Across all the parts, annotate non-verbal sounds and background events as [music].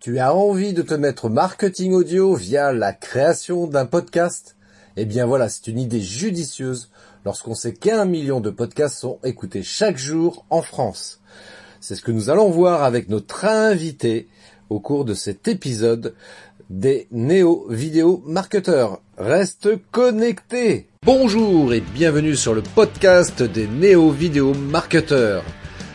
Tu as envie de te mettre marketing audio via la création d'un podcast? Eh bien voilà, c'est une idée judicieuse lorsqu'on sait qu'un million de podcasts sont écoutés chaque jour en France. C'est ce que nous allons voir avec notre invité au cours de cet épisode des néo-vidéo marketeurs. Reste connecté Bonjour et bienvenue sur le podcast des néo-vidéo marketeurs.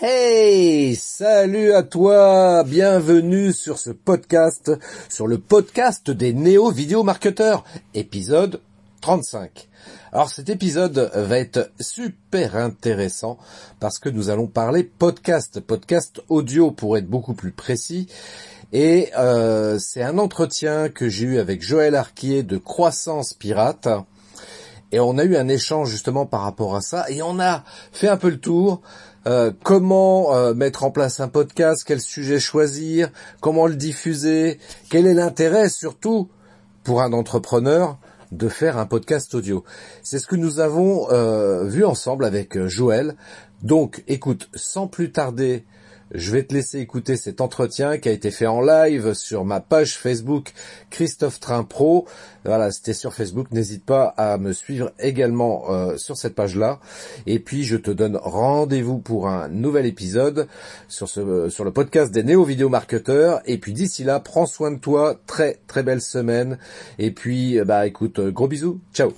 Hey, salut à toi, bienvenue sur ce podcast, sur le podcast des néo-vidéo marketeurs, épisode 35. Alors cet épisode va être super intéressant parce que nous allons parler podcast, podcast audio pour être beaucoup plus précis. Et euh, c'est un entretien que j'ai eu avec Joël Arquier de Croissance Pirate. Et on a eu un échange justement par rapport à ça. Et on a fait un peu le tour euh, comment euh, mettre en place un podcast, quel sujet choisir, comment le diffuser, quel est l'intérêt surtout pour un entrepreneur de faire un podcast audio? C'est ce que nous avons euh, vu ensemble avec Joël. Donc écoute, sans plus tarder, je vais te laisser écouter cet entretien qui a été fait en live sur ma page Facebook Christophe Train Pro. Voilà, c'était sur Facebook. N'hésite pas à me suivre également euh, sur cette page-là. Et puis je te donne rendez-vous pour un nouvel épisode sur ce sur le podcast des néo vidéo marketeurs. Et puis d'ici là, prends soin de toi. Très très belle semaine. Et puis bah écoute, gros bisous. Ciao.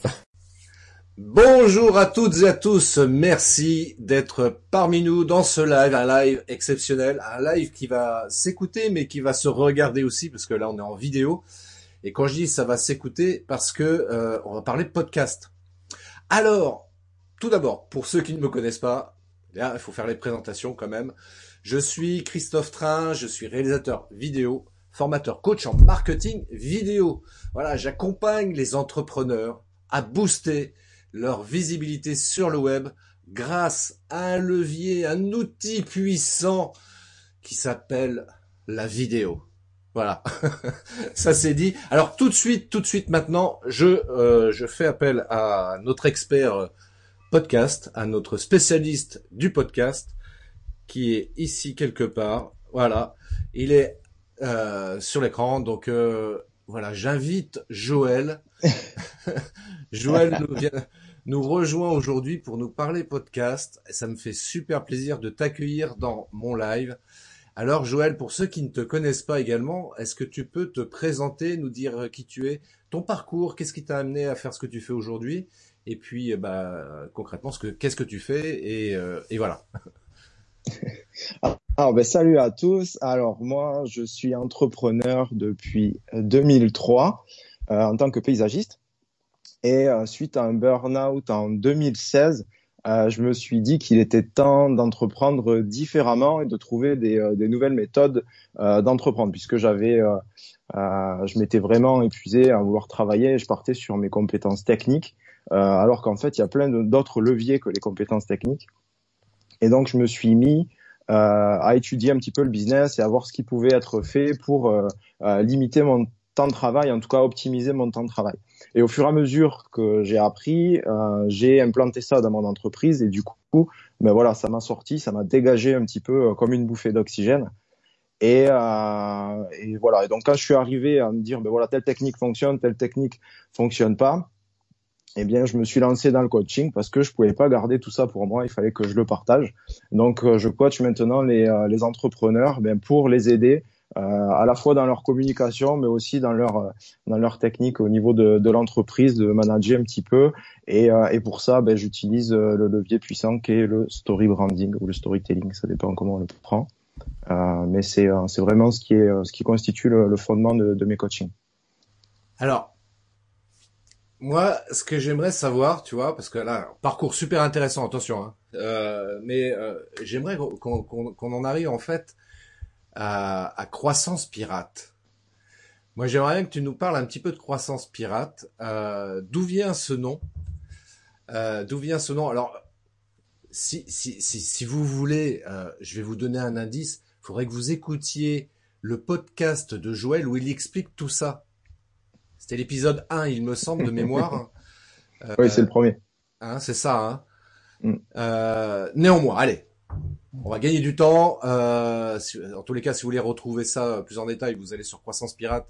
Bonjour à toutes et à tous, merci d'être parmi nous dans ce live, un live exceptionnel, un live qui va s'écouter mais qui va se regarder aussi parce que là on est en vidéo. Et quand je dis ça va s'écouter parce que euh, on va parler de podcast. Alors, tout d'abord, pour ceux qui ne me connaissent pas, il faut faire les présentations quand même. Je suis Christophe Train, je suis réalisateur vidéo, formateur coach en marketing vidéo. Voilà, j'accompagne les entrepreneurs à booster leur visibilité sur le web grâce à un levier, un outil puissant qui s'appelle la vidéo. Voilà, [laughs] ça c'est dit. Alors tout de suite, tout de suite maintenant, je euh, je fais appel à notre expert podcast, à notre spécialiste du podcast, qui est ici quelque part. Voilà, il est euh, sur l'écran, donc euh, voilà, j'invite Joël. [laughs] Joël nous vient, nous rejoint aujourd'hui pour nous parler podcast. Ça me fait super plaisir de t'accueillir dans mon live. Alors Joël, pour ceux qui ne te connaissent pas également, est-ce que tu peux te présenter, nous dire qui tu es, ton parcours, qu'est-ce qui t'a amené à faire ce que tu fais aujourd'hui, et puis bah, concrètement, ce que, qu'est-ce que tu fais, et, euh, voilà. Alors, [laughs] ben, salut à tous. Alors moi, je suis entrepreneur depuis 2003 euh, en tant que paysagiste. Et euh, suite à un burn-out en 2016, euh, je me suis dit qu'il était temps d'entreprendre différemment et de trouver des, euh, nouvelles méthodes d'entreprendre, puisque j'avais, je m'étais vraiment épuisé à vouloir travailler. je partais sur mes compétences techniques, alors qu'en fait, il y a plein d'autres leviers que les compétences techniques. Et donc, je me suis mis à étudier un petit peu le business et à voir ce qui pouvait être fait pour limiter mon temps de travail, en tout cas optimiser mon temps de travail. Et au fur et à mesure que j'ai appris, euh, j'ai implanté ça dans mon entreprise et du coup, ben voilà, ça m'a sorti, ça m'a dégagé un petit peu euh, comme une bouffée d'oxygène. Et, euh, et, voilà. Et donc quand je suis arrivé à me dire, ben voilà, telle technique fonctionne, telle technique fonctionne pas, eh bien, je me suis lancé dans le coaching parce que je pouvais pas garder tout ça pour moi. Il fallait que je le partage. Donc, je coach maintenant les, les entrepreneurs ben, pour les aider à la fois dans leur communication, mais aussi dans leur euh, dans leur technique au niveau de, de l'entreprise, de manager un petit peu. Et, euh, et pour ça, ben, j'utilise le levier puissant qui est le story branding ou le storytelling, ça dépend comment on le prend. Euh, mais c'est c'est vraiment ce qui est ce qui constitue le, le fondement de, de, mes coachings. Alors, moi, ce que j'aimerais savoir, tu vois, parce que là, parcours super intéressant, attention, hein, euh, mais euh, j'aimerais qu'on qu'on en arrive en fait à, croissance pirate. Moi, j'aimerais bien que tu nous parles un petit peu de croissance pirate. Euh, D'où vient ce nom? Euh, D'où vient ce nom? Alors, si, si, si, si vous voulez, euh, je vais vous donner un indice. Il faudrait que vous écoutiez le podcast de Joël où il explique tout ça. C'était l'épisode 1, il me semble, de mémoire. [laughs] oui, c'est le premier. Hein, c'est ça. Hein. Mm. Euh, néanmoins, allez, on va gagner du temps. Euh, si, en tous les cas, si vous voulez retrouver ça plus en détail, vous allez sur Croissance Pirate,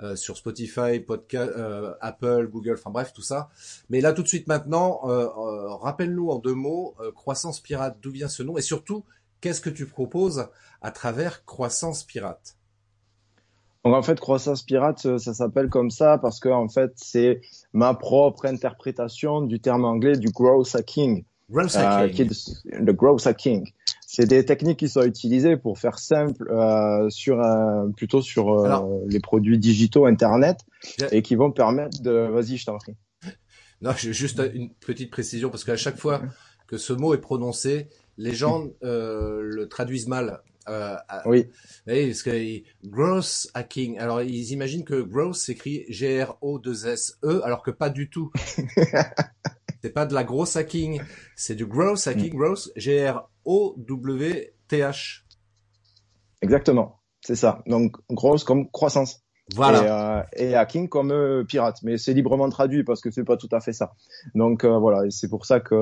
euh, sur Spotify, podcast, euh, Apple, Google, enfin bref, tout ça. Mais là, tout de suite maintenant, euh, euh, rappelle-nous en deux mots, Croissance Pirate, d'où vient ce nom et surtout, qu'est-ce que tu proposes à travers Croissance Pirate? Donc en fait, croissance pirate, ça s'appelle comme ça parce que en fait, c'est ma propre interprétation du terme anglais du growth hacking. Euh, le growth hacking. C'est des techniques qui sont utilisées pour faire simple euh, sur plutôt sur euh, les produits digitaux internet et qui vont permettre de. Vas-y, je t'en prie. [laughs] Non, juste une petite précision parce qu'à chaque fois que ce mot est prononcé, les gens euh, le traduisent mal. Euh, oui. Oui, parce que growth hacking. Alors ils imaginent que growth s'écrit G R O 2 S E, alors que pas du tout. [laughs] c'est pas de la grosse hacking, c'est du growth hacking, mm. growth G R O W T H. Exactement, c'est ça. Donc growth comme croissance. Voilà. Et, euh, et hacking comme euh, pirate, mais c'est librement traduit parce que c'est pas tout à fait ça. Donc euh, voilà, c'est pour ça que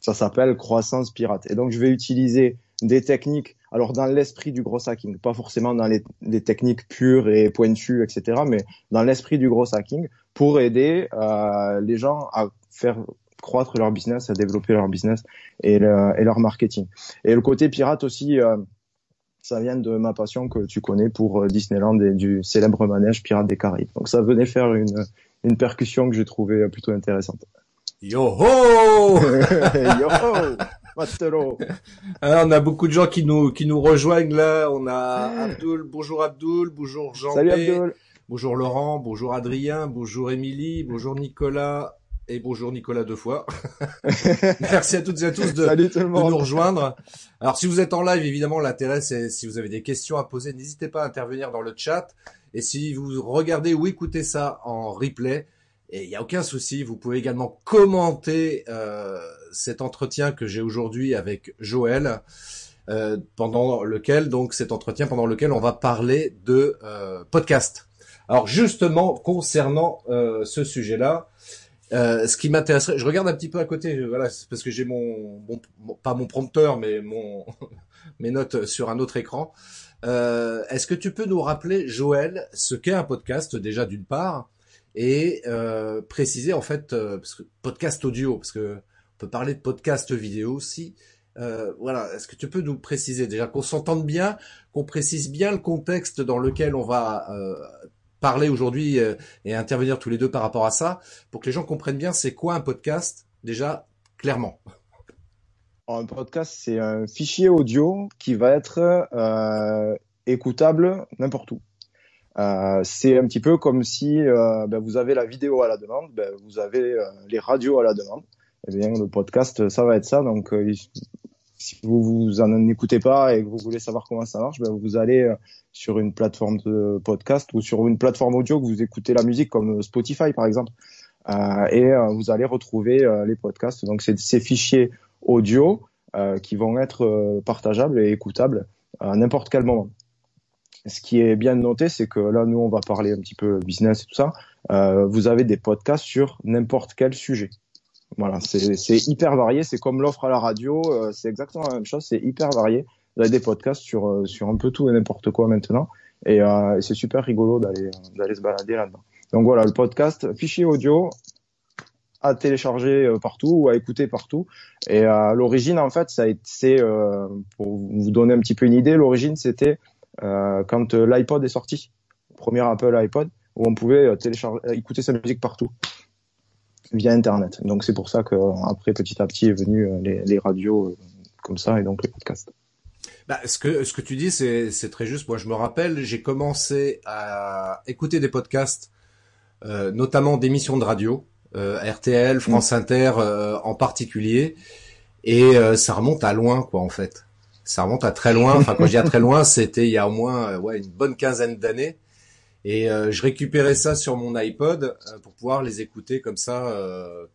ça s'appelle croissance pirate. Et donc je vais utiliser des techniques, alors dans l'esprit du gros hacking, pas forcément dans les, les techniques pures et pointues, etc., mais dans l'esprit du gros hacking pour aider euh, les gens à faire croître leur business, à développer leur business et, le, et leur marketing. Et le côté pirate aussi, euh, ça vient de ma passion que tu connais pour euh, Disneyland et du célèbre manège Pirate des Caraïbes. Donc ça venait faire une, une percussion que j'ai trouvée plutôt intéressante. Yo ho [laughs] Yo ho Alors, [laughs] on a beaucoup de gens qui nous qui nous rejoignent là. On a Abdul, bonjour Abdul, bonjour Jean. Salut Abdul. Bonjour Laurent, bonjour Adrien, bonjour Émilie, bonjour Nicolas et bonjour Nicolas deux fois. [laughs] Merci à toutes et à tous de, de, nous rejoindre. Alors si vous êtes en live, évidemment, l'intérêt c'est si vous avez des questions à poser, n'hésitez pas à intervenir dans le chat. Et si vous regardez ou écoutez ça en replay, et il n'y a aucun souci, vous pouvez également commenter euh, cet entretien que j'ai aujourd'hui avec Joël, euh, pendant lequel, donc cet entretien pendant lequel on va parler de euh, podcast. Alors justement, concernant euh, ce sujet-là, euh, ce qui m'intéresserait, je regarde un petit peu à côté, voilà, parce que j'ai mon, mon, pas mon prompteur, mais mon [laughs] mes notes sur un autre écran. Euh, Est-ce que tu peux nous rappeler, Joël, ce qu'est un podcast déjà d'une part, et euh, préciser en fait euh, parce que podcast audio parce que on peut parler de podcast vidéo aussi. Euh, voilà, est-ce que tu peux nous préciser déjà qu'on s'entende bien, qu'on précise bien le contexte dans lequel on va euh, parler aujourd'hui euh, et intervenir tous les deux par rapport à ça, pour que les gens comprennent bien c'est quoi un podcast déjà clairement. un podcast, c'est un fichier audio qui va être euh, écoutable n'importe où. Euh, c'est un petit peu comme si ben, vous avez la vidéo à la demande, ben, vous avez les radios à la demande. Eh bien, le podcast, ça va être ça. Donc, si vous vous écoutez pas et que vous voulez savoir comment ça marche, ben, vous allez euh, sur une plateforme de podcast ou sur une plateforme audio que vous écoutez la musique, comme Spotify par exemple, et vous allez retrouver les podcasts. Donc, c'est ces fichiers audio qui vont être partageables et écoutables à n'importe quel moment ce qui est bien noté, c'est que là, nous, on va parler un petit peu business et tout ça. Euh, vous avez des podcasts sur n'importe quel sujet. Voilà, c'est hyper varié. C'est comme l'offre à la radio. Euh, c'est exactement la même chose. C'est hyper varié. Vous avez des podcasts sur euh, sur un peu tout et n'importe quoi maintenant. Et, euh, c'est super rigolo d'aller d'aller se balader là-dedans. Donc voilà, le podcast, fichier audio à télécharger euh, partout ou à écouter partout. Et à l'origine, en fait, ça c'est pour vous donner un petit peu une idée, l'origine c'était euh, quand euh, l'iPod est sorti, premier Apple iPod, où on pouvait euh, télécharger, écouter sa musique partout via Internet. Donc c'est pour ça que après petit à petit est venu les, les radios comme ça et donc les podcasts. Bah, ce que ce que tu dis c'est c'est très juste. Moi je me rappelle j'ai commencé à écouter des podcasts, euh, notamment d'émissions de radio, euh, RTL, France mmh. Inter euh, en particulier, et ça remonte à loin quoi en fait ça remonte à très loin. Enfin, quand je dis à très loin, [laughs] c'était il y a au moins euh, ouais, une bonne quinzaine d'années. Et je récupérais ça sur mon iPod pour pouvoir les écouter comme ça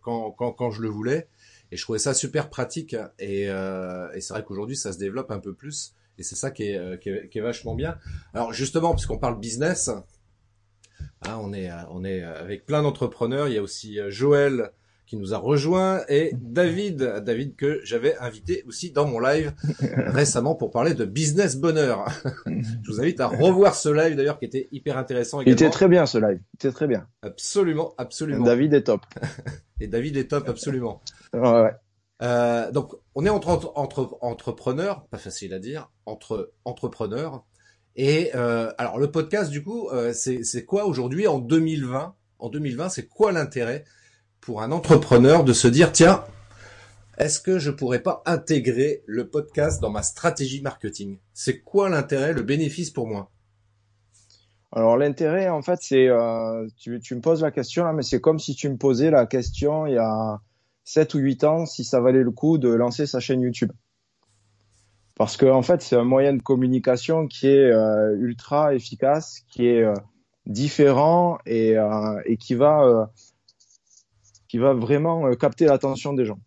quand, quand, quand je le voulais. Et je trouvais ça super pratique. Et, et c'est vrai qu'aujourd'hui, ça se développe un peu plus. Et c'est ça qui est, qui est, qui, est, vachement bien. Alors justement, puisqu'on parle business, hein, on, est, on est avec plein d'entrepreneurs. Il y a aussi Joël qui nous a rejoint et David, David que j'avais invité aussi dans mon live [laughs] récemment pour parler de business bonheur. Je vous invite à revoir ce live d'ailleurs qui était hyper intéressant. Également. Il était très bien ce live, il était très bien. Absolument, absolument. David est top. [laughs] et David est top, absolument. ouais, ouais. Euh, donc on est entre, entre entrepreneurs, pas facile à dire, entre entrepreneurs. Et euh, alors le podcast du coup, euh, c'est quoi aujourd'hui en 2020 En 2020, c'est quoi l'intérêt pour un entrepreneur de se dire tiens, est-ce que je pourrais pas intégrer le podcast dans ma stratégie marketing? C'est quoi l'intérêt, le bénéfice pour moi? Alors l'intérêt, en fait, c'est euh, tu, me poses la question là, mais c'est comme si tu me posais la question il y a 7 ou 8 ans si ça valait le coup de lancer sa chaîne YouTube. Parce que en fait, c'est un moyen de communication qui est euh, ultra efficace, qui est euh, différent et, et qui va qui va vraiment euh, capter l'attention des gens.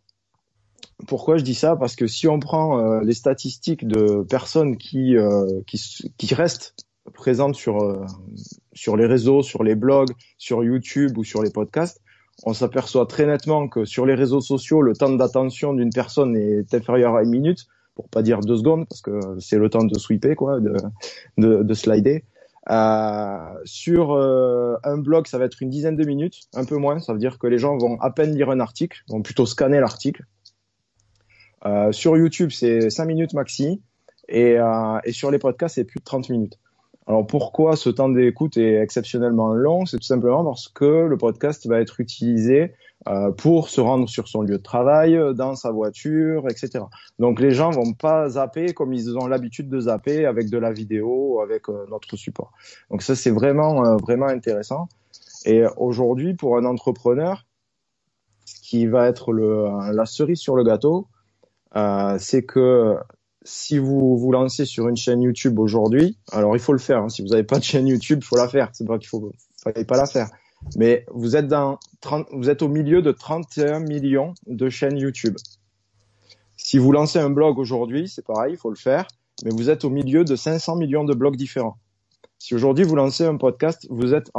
Pourquoi je dis ça? Parce que si on prend euh, les statistiques de personnes qui, euh, qui, restent présentes sur, sur les réseaux, sur les blogs, sur YouTube ou sur les podcasts, on s'aperçoit très nettement que sur les réseaux sociaux, le temps d'attention d'une personne est inférieur à une minute, pour pas dire deux secondes, parce que c'est le temps de sweeper, quoi, de, de slider. Euh, sur euh, un blog, ça va être une dizaine de minutes, un peu moins. Ça veut dire que les gens vont à peine lire un article, vont plutôt scanner l'article. Euh, sur YouTube, c'est 5 minutes maxi. Et, et sur les podcasts, c'est plus de 30 minutes. Alors pourquoi ce temps d'écoute est exceptionnellement long? C'est tout simplement parce que le podcast va être utilisé euh, pour se rendre sur son lieu de travail, dans sa voiture, etc. Donc les gens vont pas zapper comme ils ont l'habitude de zapper avec de la vidéo, avec euh, notre support. Donc ça c'est vraiment euh, vraiment intéressant. Et aujourd'hui pour un entrepreneur, ce qui va être le, la cerise sur le gâteau, c'est que si vous vous lancez sur une chaîne YouTube aujourd'hui, alors il faut le faire. Hein. Si vous n'avez pas de chaîne YouTube, faut la faire. C'est pas qu'il faut, fallait pas la faire. Mais vous êtes dans 30, vous êtes au milieu de 31 millions de chaînes YouTube. Si vous lancez un blog aujourd'hui, c'est pareil, il faut le faire. Mais vous êtes au milieu de 500 millions de blogs différents. Si aujourd'hui vous lancez un podcast, vous êtes,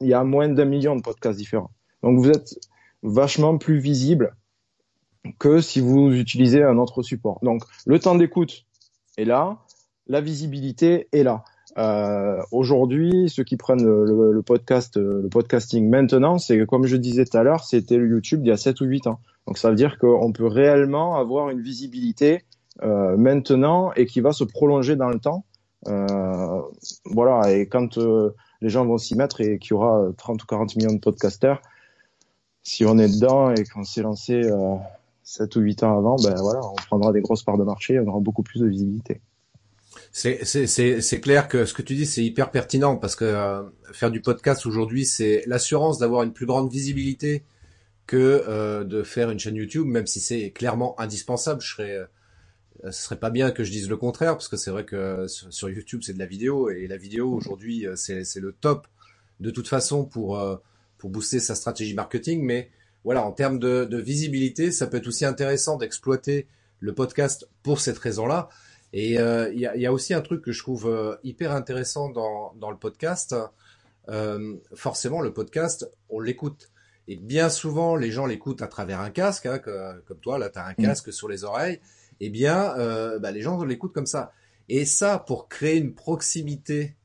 il y a moins d'un million de podcasts différents. Donc vous êtes vachement plus visible que si vous utilisez un autre support. Donc le temps d'écoute est là, la visibilité est là. Euh, Aujourd'hui, ceux qui prennent le, podcast, le podcasting maintenant, c'est comme je disais tout à l'heure, c'était le YouTube il y a 7 ou 8 ans. Donc ça veut dire qu'on peut réellement avoir une visibilité euh, maintenant et qui va se prolonger dans le temps. Euh, voilà, et quand euh, les gens vont s'y mettre et qu'il y aura 30 ou 40 millions de podcasters, si on est dedans et qu'on s'est lancé 7 ou 8 ans avant, ben voilà, on prendra des grosses parts de marché, on aura beaucoup plus de visibilité. C'est clair que ce que tu dis, c'est hyper pertinent parce que euh, faire du podcast aujourd'hui, c'est l'assurance d'avoir une plus grande visibilité que euh, de faire une chaîne YouTube, même si c'est clairement indispensable. Je serais, euh, ce serait pas bien que je dise le contraire parce que c'est vrai que sur, YouTube, c'est de la vidéo et la vidéo aujourd'hui, c'est le top de toute façon pour pour booster sa stratégie marketing. Mais voilà, en termes de, de visibilité, ça peut être aussi intéressant d'exploiter le podcast pour cette raison-là. Et euh, il y, a, y, a, aussi un truc que je trouve euh, hyper intéressant dans, dans le podcast. Euh, forcément, le podcast, on l'écoute. Et bien souvent, les gens l'écoutent à travers un casque, hein, comme toi, là, tu as un mm. casque sur les oreilles. Eh bien, euh, bah, les gens l'écoutent comme ça. Et ça, pour créer une proximité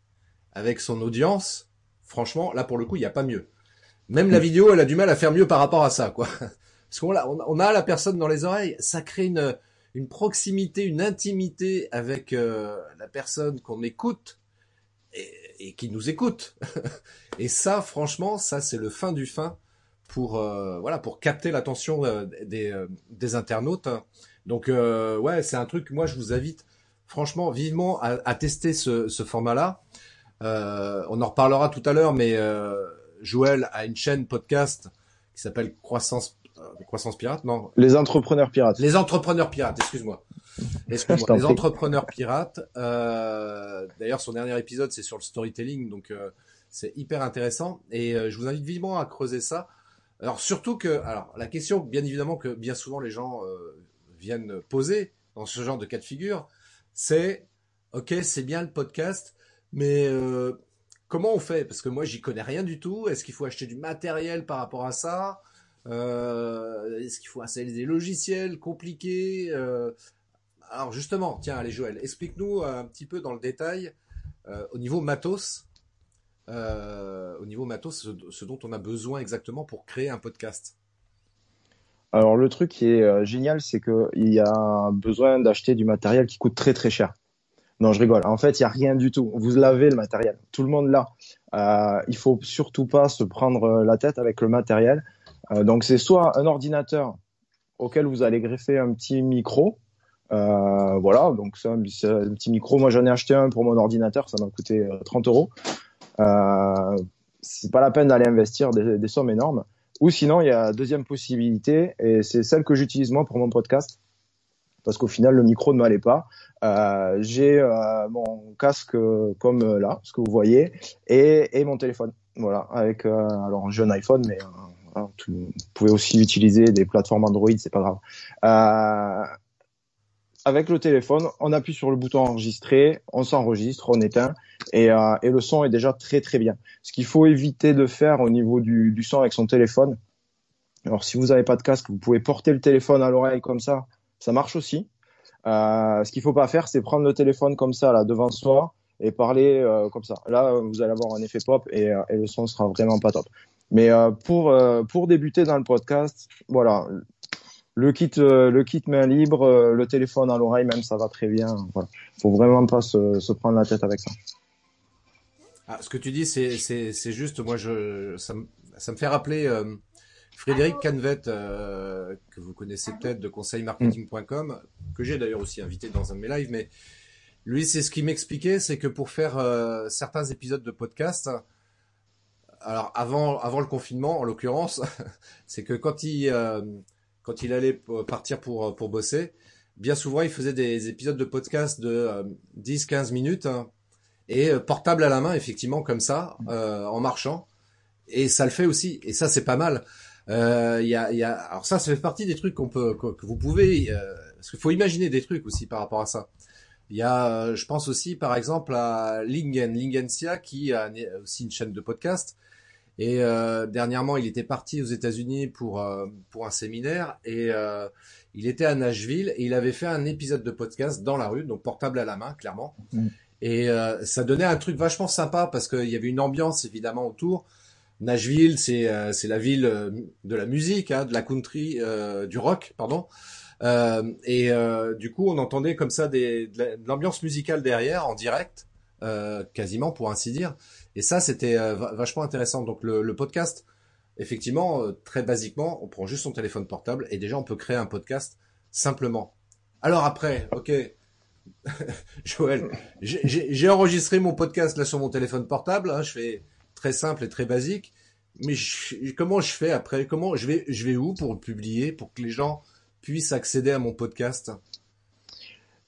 avec son audience, franchement, là, pour le coup, il n'y a pas mieux. Même la mm. vidéo, elle a du mal à faire mieux par rapport à ça, quoi. [laughs] Parce qu'on a, on a la personne dans les oreilles, ça crée une, une proximité, une intimité avec euh, la personne qu'on écoute et, qui nous écoute. [laughs] et ça, franchement, ça c'est le fin du fin pour euh, voilà pour capter l'attention euh, des, des internautes. Donc ouais, c'est un truc. Moi, je vous invite franchement vivement à, à tester ce, ce format-là. on en reparlera tout à l'heure, mais Joël a une chaîne podcast qui s'appelle Croissance euh, croissance pirate, non Les entrepreneurs pirates. Les entrepreneurs pirates, excuse-moi. Excuse-moi. les entrepreneurs pirates. Euh, D'ailleurs, son dernier épisode, c'est sur le storytelling, donc euh, c'est hyper intéressant et je vous invite vivement à creuser ça. Alors surtout que, alors la question, bien évidemment que bien souvent les gens viennent poser dans ce genre de cas de figure, c'est ok, c'est bien le podcast, mais comment on fait? Parce que moi, j'y connais rien du tout. Est-ce qu'il faut acheter du matériel par rapport à ça? euh, Est-ce qu'il faut installer des logiciels compliqués euh, Alors justement, tiens, allez Joël, explique-nous un petit peu dans le détail euh, au niveau matos, au niveau matos, ce, dont on a besoin exactement pour créer un podcast. Alors le truc qui est génial, c'est qu'il y a besoin d'acheter du matériel qui coûte très très cher. Non, je rigole. En fait, il y a rien du tout. Vous l'avez le matériel. Tout le monde l'a. Euh, il faut surtout pas se prendre la tête avec le matériel. Euh, donc c'est soit un ordinateur auquel vous allez greffer un petit micro. Euh, voilà, donc c'est un, petit micro. Moi j'en ai acheté un pour mon ordinateur, ça m'a coûté 30 euh, euros. C'est pas la peine d'aller investir des, sommes énormes. Ou sinon, il y a deuxième possibilité, et c'est celle que j'utilise moi pour mon podcast, parce qu'au final, le micro ne m'allait pas. J'ai mon casque comme là, ce que vous voyez, et, et mon téléphone. Voilà, avec alors un jeune iPhone, mais Hein, vous pouvez aussi utiliser des plateformes Android, c'est pas grave. Euh, avec le téléphone, on appuie sur le bouton enregistrer, on s'enregistre, on éteint et, euh, et, le son est déjà très très bien. Ce qu'il faut éviter de faire au niveau du, son avec son téléphone, alors si vous n'avez pas de casque, vous pouvez porter le téléphone à l'oreille comme ça, ça marche aussi. Euh, ce qu'il faut pas faire, c'est prendre le téléphone comme ça là devant soi et parler comme ça. Là, vous allez avoir un effet pop et, et le son sera vraiment pas top. Mais euh, pour euh, pour débuter dans le podcast, voilà, le kit euh, le kit main libre, le téléphone à l'oreille même ça va très bien. Voilà, faut vraiment pas se, se prendre la tête avec ça. Ah, ce que tu dis c'est juste moi je ça me ça me fait rappeler Frédéric Canvet que vous connaissez peut-être de conseilmarketing.com que j'ai d'ailleurs aussi invité dans un de mes lives mais lui c'est ce qu'il m'expliquait c'est que pour faire certains épisodes de podcast alors avant avant le confinement en l'occurrence, [laughs] c'est que quand il euh, quand il allait partir pour pour bosser, bien souvent il faisait des épisodes de podcast de 10-15 euh, minutes hein, et euh, portable à la main effectivement comme ça en marchant et ça le fait aussi et ça c'est pas mal. Il y a, y a alors ça ça fait partie des trucs qu'on peut que, vous pouvez parce qu'il faut imaginer des trucs aussi par rapport à ça. Il y a, je pense aussi par exemple à Lingen, Lingensia qui a aussi une chaîne de podcast et euh, dernièrement, il était parti aux États-Unis pour euh, pour un séminaire et euh, il était à Nashville et il avait fait un épisode de podcast dans la rue, donc portable à la main, clairement. Mm. Et euh, ça donnait un truc vachement sympa parce qu'il y avait une ambiance évidemment autour. Nashville, c'est c'est la ville de la musique, hein, de la country, du rock, pardon. et du coup, on entendait comme ça des, de l'ambiance musicale derrière en direct, quasiment pour ainsi dire. Et ça, c'était euh, vachement intéressant. Donc le, le podcast, effectivement, euh, très basiquement, on prend juste son téléphone portable et déjà on peut créer un podcast simplement. Alors après, ok, [laughs] Joël, j'ai enregistré mon podcast là sur mon téléphone portable. Hein, je fais très simple et très basique. Mais comment je fais après? Comment je vais je vais où pour le publier pour que les gens puissent accéder à mon podcast?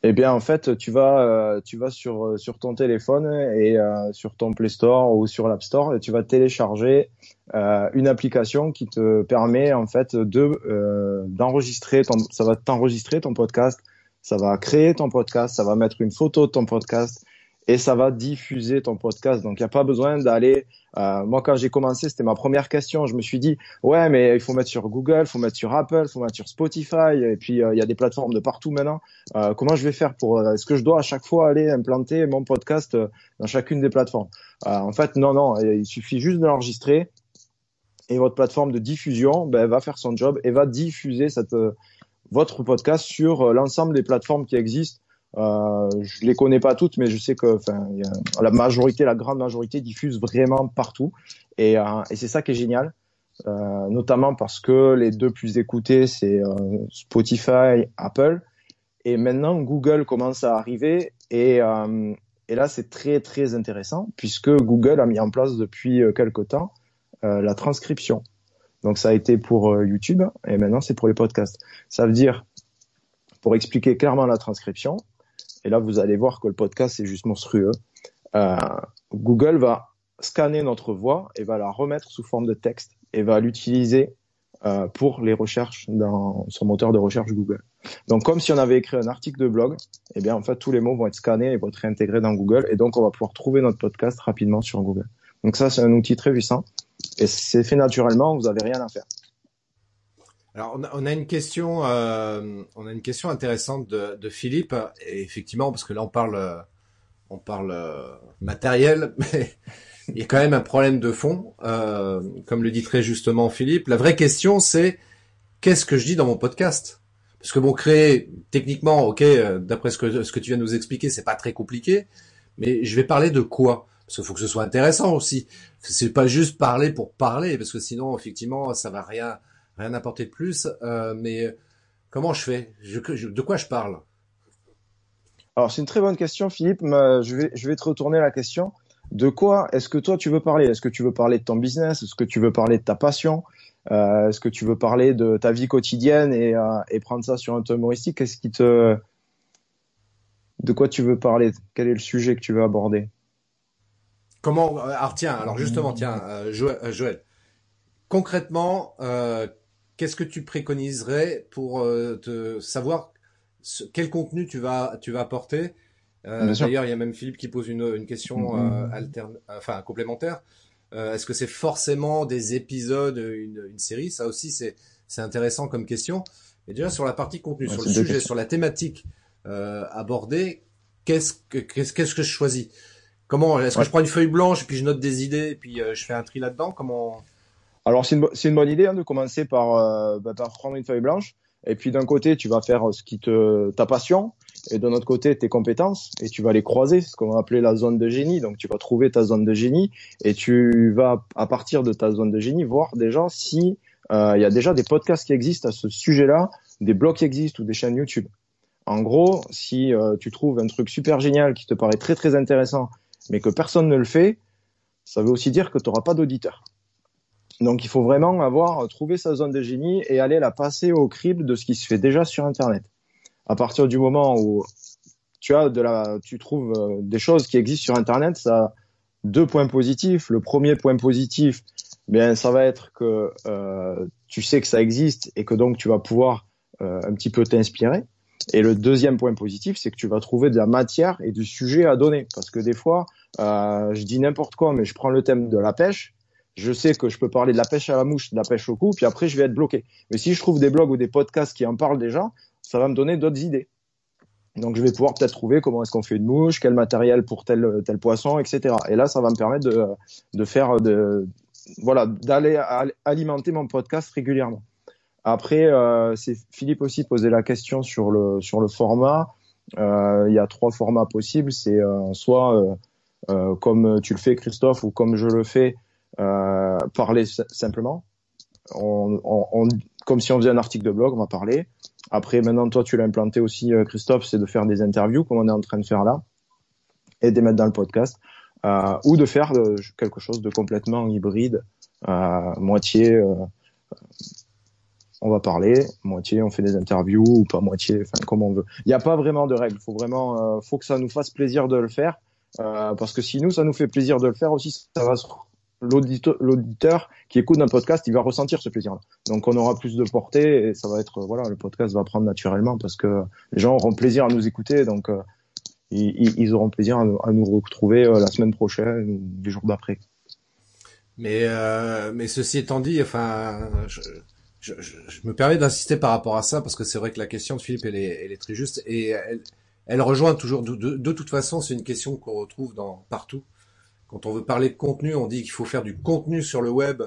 Eh bien, en fait, tu vas, euh, tu vas sur, euh, sur ton téléphone et euh, sur ton Play Store ou sur l'App Store et tu vas télécharger une application qui te permet en fait de d'enregistrer ton, ça va t'enregistrer ton podcast, ça va créer ton podcast, ça va mettre une photo de ton podcast et ça va diffuser ton podcast. Donc, il n'y a pas besoin d'aller. Euh, moi, quand j'ai commencé, c'était ma première question. Je me suis dit, ouais, mais il faut mettre sur Google, il faut mettre sur Apple, il faut mettre sur Spotify, et puis euh, il y a des plateformes de partout maintenant. Euh, comment je vais faire pour euh, Est-ce que je dois à chaque fois aller implanter mon podcast euh, dans chacune des plateformes? En fait, non, non. Il suffit juste de l'enregistrer et votre plateforme de diffusion ben, va faire son job et va diffuser cette votre podcast sur l'ensemble des plateformes qui existent euh, je les connais pas toutes, mais je sais que enfin, la majorité, la grande majorité diffuse vraiment partout. Et, euh, et c'est ça qui est génial, euh, notamment parce que les deux plus écoutés, c'est euh, Spotify, Apple. Et maintenant, Google commence à arriver. Et, euh, et là, c'est très, très intéressant, puisque Google a mis en place depuis quelque temps la transcription. Donc ça a été pour YouTube et maintenant c'est pour les podcasts. Ça veut dire, pour expliquer clairement la transcription, et là vous allez voir que le podcast c'est juste monstrueux. Euh, Google va scanner notre voix et va la remettre sous forme de texte et va l'utiliser euh, pour les recherches dans son moteur de recherche Google. Donc comme si on avait écrit un article de blog, eh bien en fait tous les mots vont être scannés et vont être réintégrés dans Google et donc on va pouvoir trouver notre podcast rapidement sur Google. Donc ça c'est un outil très puissant et c'est fait naturellement, vous n'avez rien à faire. Alors on a, une question, euh, on a une question intéressante de, de, Philippe et effectivement parce que là on parle, on parle euh, matériel, [laughs] mais il y a quand même un problème de fond, euh, comme le dit très justement Philippe. La vraie question, c'est qu'est-ce que je dis dans mon podcast? Parce que bon, créer techniquement, ok, euh, d'après ce que ce que tu viens de nous expliquer, c'est pas très compliqué, mais je vais parler de quoi? Parce qu'il faut que ce soit intéressant aussi. C'est pas juste parler pour parler, parce que sinon, effectivement, ça va rien rien apporter de plus. Euh, mais comment je fais? De quoi je parle? Alors c'est une très bonne question, Philippe. Je vais, je vais te retourner la question. De quoi est-ce que toi tu veux parler? Est-ce que tu veux parler de ton business? Est-ce que tu veux parler de ta passion? Euh, Est-ce que tu veux parler de ta vie quotidienne et, euh, et prendre ça sur un ton humoristique? Qu'est-ce qui te de quoi tu veux parler? Quel est le sujet que tu veux aborder? Comment Alors tiens, alors justement, tiens, euh, Joël, Joël, concrètement, qu'est-ce que tu préconiserais pour te savoir quel contenu tu vas tu vas apporter? Euh, D'ailleurs, il y a même Philippe qui pose une, une question euh, alterne, enfin complémentaire. Euh, Est-ce que c'est forcément des épisodes, une, une série? Ça aussi, c'est c'est intéressant comme question. Et déjà sur la partie contenu, sur le sujet, sur la thématique euh, abordée, qu'est-ce que qu'est-ce que je choisis? Comment Est-ce que je prends une feuille blanche puis je note des idées et puis euh, je fais un tri là-dedans? Comment Alors c'est une, une bonne idée hein, de commencer par, euh, bah, par prendre une feuille blanche et puis d'un côté tu vas faire ce qui te ta passion et de notre côté tes compétences et tu vas les croiser, ce qu'on va appeler la zone de génie. Donc tu vas trouver ta zone de génie et tu vas à partir de ta zone de génie voir déjà si euh, il y a déjà des podcasts qui existent à ce sujet-là, des blogs qui existent ou des chaînes YouTube. En gros, si euh, tu trouves un truc super génial qui te paraît très très intéressant, mais que personne ne le fait, ça veut aussi dire que tu n'auras pas d'auditeurs. Donc il faut vraiment avoir trouvé sa zone de génie et aller la passer au crible de ce qui se fait déjà sur Internet à partir du moment où tu as de la, tu trouves euh, des choses qui existent sur Internet, ça a deux points positifs. Le premier point positif, bien, ça va être que euh, tu sais que ça existe et que donc tu vas pouvoir euh, un petit peu t'inspirer. Et le deuxième point positif, c'est que tu vas trouver de la matière et du sujet à donner. Parce que des fois, euh, je dis n'importe quoi, mais je prends le thème de la pêche. Je sais que je peux parler de la pêche à la mouche, de la pêche au cou, puis après je vais être bloqué. Mais si je trouve des blogs ou des podcasts qui en parlent déjà, ça va me donner d'autres idées. Donc je vais pouvoir peut-être trouver comment est-ce qu'on fait une mouche, quel matériel pour tel tel poisson, etc. Et là, ça va me permettre de, de faire de voilà d'aller alimenter mon podcast régulièrement. Après, euh, c'est Philippe aussi posait la question sur le sur le format. Euh, il y a trois formats possibles. C'est euh, soit euh, euh, comme tu le fais, Christophe, ou comme je le fais, parler simplement. On, on, on, comme si on faisait un article de blog, on va parler. Après, maintenant, toi, tu l'as implanté aussi, euh, Christophe, c'est de faire des interviews, comme on est en train de faire là, et de mettre dans le podcast, euh, ou de faire de, quelque chose de complètement hybride, euh, moitié, euh, on va parler, moitié, on fait des interviews, ou pas moitié, enfin, comme on veut. Il n'y a pas vraiment de règles. Faut vraiment, euh, faut que ça nous fasse plaisir de le faire, parce que si nous, ça nous fait plaisir de le faire aussi, ça va se l'auditeur qui écoute notre podcast, il va ressentir ce plaisir-là. Donc on aura plus de portée et ça va être voilà, le podcast va prendre naturellement parce que les gens auront plaisir à nous écouter, donc euh, ils, auront plaisir à, nous retrouver euh, la semaine prochaine ou les jours d'après. Mais euh, mais ceci étant dit, enfin, je me permets d'insister par rapport à ça parce que c'est vrai que la question de Philippe elle est, elle est très juste et elle, elle rejoint toujours de, de, de toute façon c'est une question qu'on retrouve dans partout quand on veut parler de contenu, on dit qu'il faut faire du contenu sur le web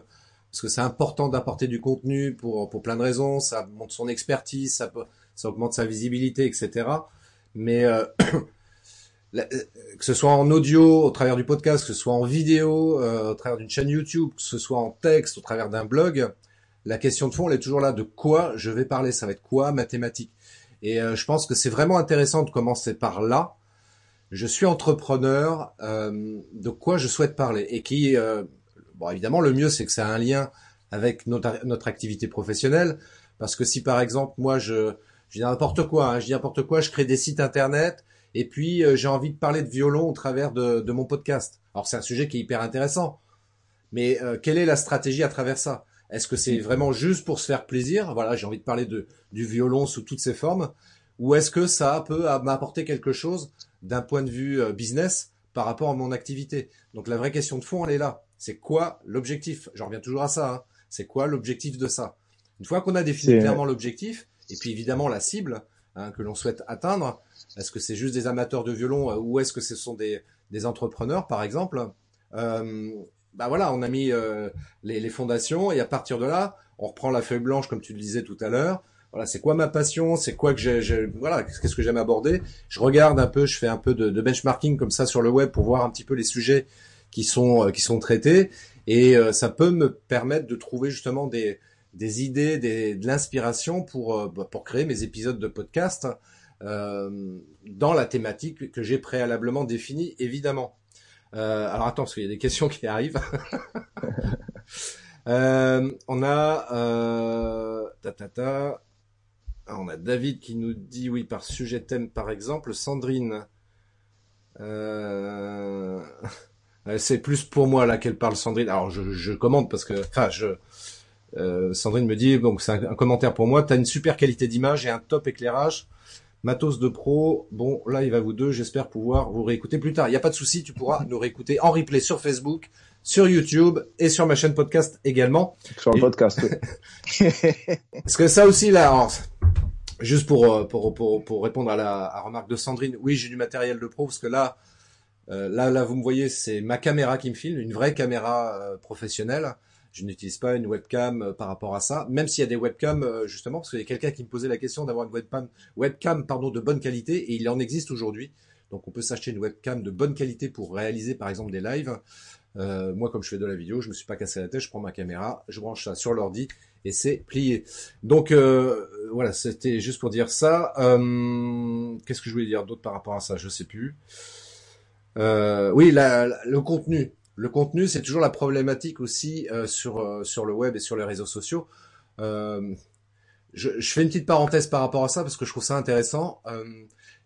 parce que c'est important d'apporter du contenu pour plein de raisons. Ça montre son expertise, ça ça augmente sa visibilité, etc. Mais euh, [coughs] euh, que ce soit en audio au travers du podcast, que ce soit en vidéo euh, au travers d'une chaîne YouTube, que ce soit en texte au travers d'un blog, la question de fond elle est toujours là de quoi je vais parler? Ça va être quoi? Mathématiques. Et je pense que c'est vraiment intéressant de commencer par là je suis entrepreneur, euh, de quoi je souhaite parler et qui, euh, bon évidemment le mieux c'est que ça a un lien avec notre, activité professionnelle, parce que si par exemple moi je, dis n'importe quoi, hein, je dis n'importe quoi, je crée des sites internet et puis euh, j'ai envie de parler de violon au travers de, de mon podcast. Alors c'est un sujet qui est hyper intéressant, mais euh, quelle est la stratégie à travers ça? Est-ce que c'est vraiment juste pour se faire plaisir? Voilà, j'ai envie de parler de, du violon sous toutes ses formes, ou est-ce que ça peut m'apporter quelque chose d'un point de vue euh, business par rapport à mon activité Donc la vraie question de fond, elle est là. C'est quoi l'objectif? J'en reviens toujours à ça. Hein. C'est quoi l'objectif de ça? Une fois qu'on a défini clairement l'objectif, et puis évidemment la cible hein, que l'on souhaite atteindre, est-ce que c'est juste des amateurs de violon euh, ou est-ce que ce sont des, des entrepreneurs, par exemple euh, Bah voilà, on a mis euh, les, les, fondations et à partir de là, on reprend la feuille blanche comme tu le disais tout à l'heure. Voilà, c'est quoi ma passion C'est quoi que j'ai Voilà, qu'est-ce que j'aime aborder Je regarde un peu, je fais un peu de, de, benchmarking comme ça sur le web pour voir un petit peu les sujets qui sont euh, qui sont traités et euh, ça peut me permettre de trouver justement des des idées, des, de l'inspiration pour bah, pour créer mes épisodes de podcast euh, dans la thématique que j'ai préalablement définie, évidemment. Euh, alors attends, parce qu'il y a des questions qui arrivent. [laughs] euh, on a euh, ta, ta, ta. on a David qui nous dit oui par sujet thème par exemple. Sandrine. [laughs] Euh... C'est plus pour moi là qu'elle parle Sandrine. Alors je, je commande parce que, enfin je, euh, Sandrine me dit donc c'est un, un, commentaire pour moi. T'as une super qualité d'image et un top éclairage. Matos de pro, bon, là, il va vous deux. J'espère pouvoir vous réécouter plus tard. Il n'y a pas de souci, tu pourras nous réécouter en replay sur Facebook, sur YouTube et sur ma chaîne podcast également. Sur le podcast, oui. [laughs] Parce que ça aussi, là, juste pour, pour, pour, pour, répondre à la remarque de Sandrine, oui, j'ai du matériel de pro parce que là, euh, là, là, vous me voyez, c'est ma caméra qui me filme, une vraie caméra euh, professionnelle je n'utilise pas une webcam euh, par rapport à ça, même s'il y a des webcams euh, justement, parce qu'il y a quelqu'un qui me posait la question d'avoir une webcam, webcam pardon, de bonne qualité, et il en existe aujourd'hui. Donc on peut s'acheter une webcam de bonne qualité pour réaliser par exemple des lives. Euh, moi comme je fais de la vidéo, je me suis pas cassé la tête, je prends ma caméra, je branche ça sur l'ordi et c'est plié. Donc euh, voilà, c'était juste pour dire ça. Euh, Qu'est-ce que je voulais dire d'autre par rapport à ça? Je sais plus. Euh, oui, le contenu. Le contenu, c'est toujours la problématique aussi sur le web et sur les réseaux sociaux. Je, fais une petite parenthèse par rapport à ça parce que je trouve ça intéressant.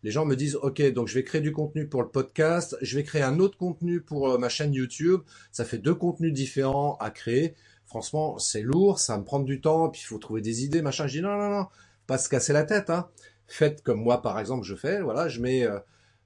Les gens me disent, ok, donc je vais créer du contenu pour le podcast, je vais créer un autre contenu pour ma chaîne YouTube. Ça fait deux contenus différents à créer. Franchement, c'est lourd, ça va me prendre du temps, puis il faut trouver des idées, machin. Je dis non, non, non, pas se casser la tête. Hein. Faites comme moi, par exemple, je fais. Voilà, je mets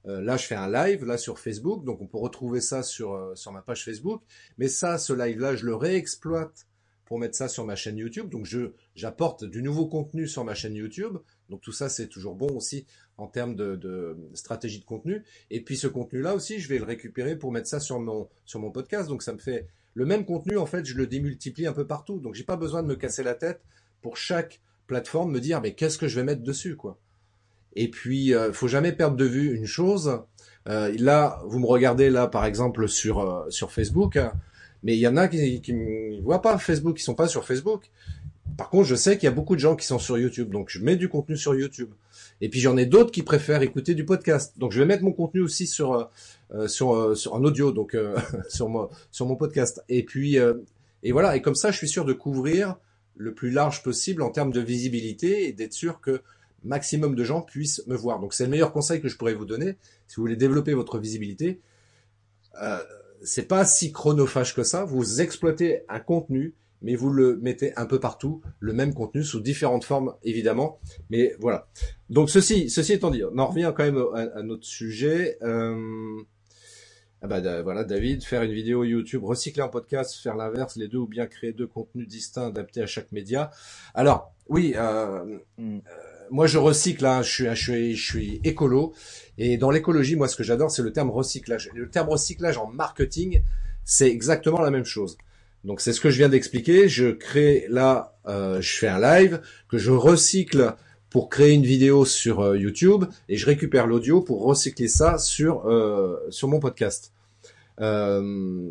euh, là, je fais un live là sur Facebook, donc on peut retrouver ça sur euh, sur ma page Facebook. Mais ça, ce live-là, je le réexploite pour mettre ça sur ma chaîne YouTube. Donc je j'apporte du nouveau contenu sur ma chaîne YouTube. Donc tout ça, c'est toujours bon aussi en termes de, stratégie de contenu. Et puis ce contenu-là aussi, je vais le récupérer pour mettre ça sur mon podcast. Donc ça me fait le même contenu. En fait, je le démultiplie un peu partout. Donc j'ai pas besoin de me casser la tête pour chaque plateforme me dire mais qu'est-ce que je vais mettre dessus quoi. Et puis, euh, faut jamais perdre de vue une chose. Euh, là, vous me regardez là, par exemple, sur euh, sur Facebook, mais il y en a qui qui me voient pas Facebook, qui sont pas sur Facebook. Par contre, je sais qu'il y a beaucoup de gens qui sont sur YouTube, donc je mets du contenu sur YouTube. Et puis j'en ai d'autres qui préfèrent écouter du podcast. Donc je vais mettre mon contenu aussi sur euh, sur, sur en audio, donc [laughs] sur mon sur mon podcast. Et puis et voilà. Et comme ça, je suis sûr de couvrir le plus large possible en termes de visibilité et d'être sûr que maximum de gens puissent me voir. Donc c'est le meilleur conseil que je pourrais vous donner si vous voulez développer votre visibilité. Euh, c'est pas si chronophage que ça. Vous exploitez un contenu, mais vous le mettez un peu partout, le même contenu sous différentes formes évidemment. Mais voilà. Donc ceci, ceci étant dit, on en revient quand même à, notre sujet. Euh, ah bah, voilà, David, faire une vidéo YouTube, recycler un podcast, faire l'inverse, les deux, ou bien créer deux contenus distincts adaptés à chaque média. Alors, oui, euh, euh moi je recycle, hein, je, suis, je, suis, je suis écolo, et dans l'écologie, moi ce que j'adore, c'est le terme recyclage. le terme recyclage en marketing, c'est exactement la même chose. Donc c'est ce que je viens d'expliquer. Je crée là, euh, je fais un live que je recycle pour créer une vidéo sur euh, YouTube et je récupère l'audio pour recycler ça sur euh, sur mon podcast. Euh,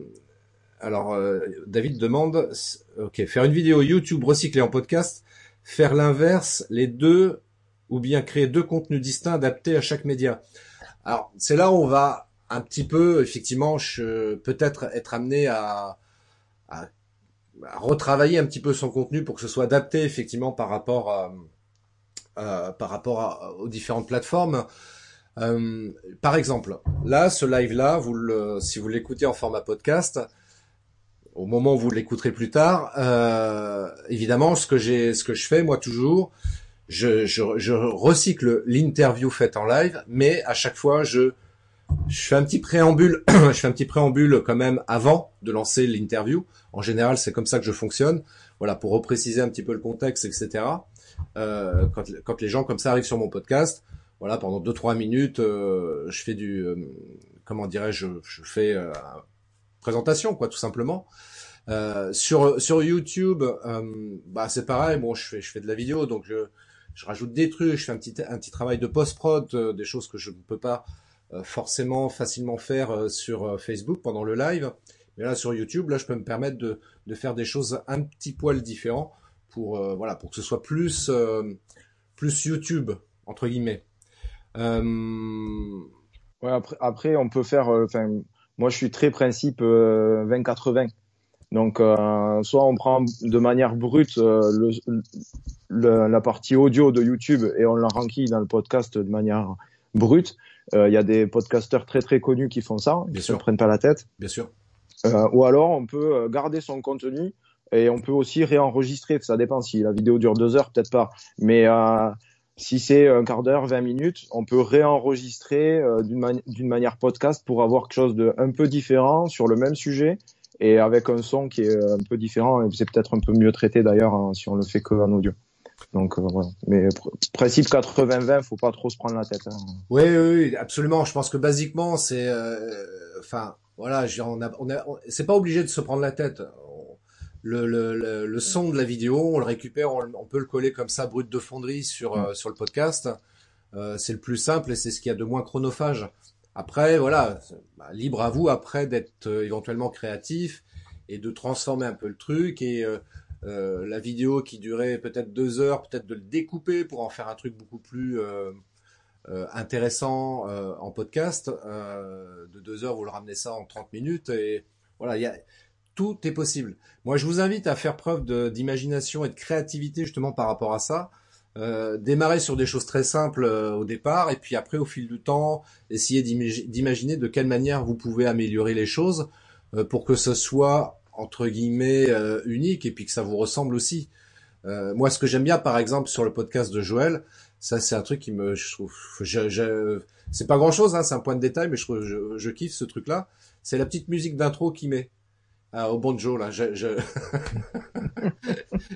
alors David demande, ok, faire une vidéo YouTube recyclée en podcast, faire l'inverse, les deux ou bien créer deux contenus distincts adaptés à chaque média. Alors c'est là où on va un petit peu, effectivement, peut-être être amené à, à, retravailler un petit peu son contenu pour que ce soit adapté effectivement par rapport à, par rapport aux différentes plateformes. Euh, par exemple, là, ce live-là, vous le, si vous l'écoutez en format podcast, au moment où vous l'écouterez plus tard, euh, évidemment, ce que j'ai, ce que je fais moi toujours, je, je, je recycle l'interview faite en live, mais à chaque fois, je, je fais un petit préambule, [clears throat] je fais un petit préambule quand même avant de lancer l'interview. En général, c'est comme ça que je fonctionne. Voilà, pour repréciser un petit peu le contexte, etc. Euh, quand, quand les gens comme ça arrivent sur mon podcast, voilà, pendant deux trois minutes, euh, je fais du, euh, comment dirais-je, je, fais euh, présentation, quoi, tout simplement. Euh, sur sur YouTube, bah c'est pareil. Bon, je fais je fais de la vidéo, donc je je rajoute des trucs, je fais un petit un petit travail de post prod, des choses que je ne peux pas forcément facilement faire sur Facebook pendant le live. Mais là sur YouTube, là je peux me permettre de faire des choses un petit poil différents pour voilà pour que ce soit plus plus YouTube entre guillemets. Euh... Après, après, on peut faire. Euh, enfin, moi, je suis très principe 20-80. Euh, Donc, euh, soit on prend de manière brute la partie audio de YouTube et on la renquille dans le podcast de manière brute. Il y a des podcasteurs très très connus qui font ça, Bien qui se prennent pas la tête. Bien sûr. ou alors, on peut garder son contenu et on peut aussi réenregistrer. Ça dépend si la vidéo dure deux heures, peut-être pas. Mais si c'est un quart d'heure, 20 minutes, on peut réenregistrer euh, d'une manière podcast pour avoir quelque chose de un peu différent sur le même sujet et avec un son qui est un peu différent et c'est peut-être un peu mieux traité d'ailleurs hein, si on le fait que en audio. Donc euh, voilà. Mais principe 80-20, faut pas trop se prendre la tête. Hein. Oui, oui, absolument. Je pense que basiquement, c'est, euh, enfin, voilà, on a, on a, c'est pas obligé de se prendre la tête le, le, le, son de la vidéo, on le récupère, on, peut le coller comme ça, brut de fonderie sur, euh, sur le podcast. C'est le plus simple et c'est ce qu'il y a de moins chronophage. Après, voilà, bah, libre à vous après d'être éventuellement créatif et de transformer un peu le truc et la vidéo qui durait peut-être deux heures, peut-être de le découper pour en faire un truc beaucoup plus intéressant en podcast. de deux heures, vous le ramenez ça en 30 minutes et voilà, il y a tout est possible. Moi, je vous invite à faire preuve d'imagination et de créativité justement par rapport à ça. Euh, démarrer sur des choses très simples euh, au départ et puis après au fil du temps essayer d'imaginer de quelle manière vous pouvez améliorer les choses euh, pour que ce soit entre guillemets euh, unique et puis que ça vous ressemble aussi. moi ce que j'aime bien par exemple sur le podcast de Joël, ça c'est un truc qui me je trouve je, je c'est pas grand chose hein, c'est un point de détail mais je, je, je kiffe ce truc là, c'est la petite musique d'intro qu'il met. Ah, au banjo là. Je... [laughs]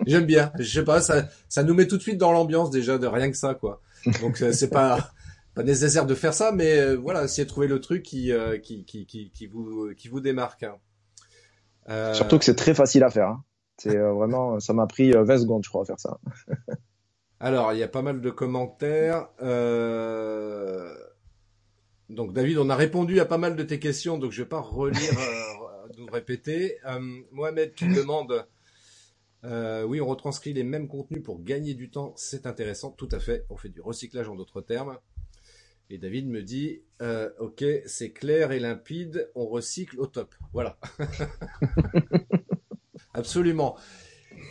J'aime bien. Je sais pas, ça, ça nous met tout de suite dans l'ambiance déjà de rien que ça quoi. Donc euh, c'est pas pas nécessaire de faire ça, mais euh, voilà, essayez de trouver le truc qui euh, qui, qui, qui, qui, vous qui vous démarque. Hein. Euh... Surtout que c'est très facile à faire. Hein. C'est vraiment, ça m'a pris 20 secondes, je crois, à faire ça. [laughs] Alors, il y a pas mal de commentaires. Donc David, on a répondu à pas mal de tes questions, donc je vais pas relire [laughs] nous répéter. Euh, Mohamed qui demande, euh, oui, on retranscrit les mêmes contenus pour gagner du temps, c'est intéressant, tout à fait. On fait du recyclage en d'autres termes. Et David me dit, euh, ok, c'est clair et limpide, on recycle au top. Voilà. [laughs] Absolument.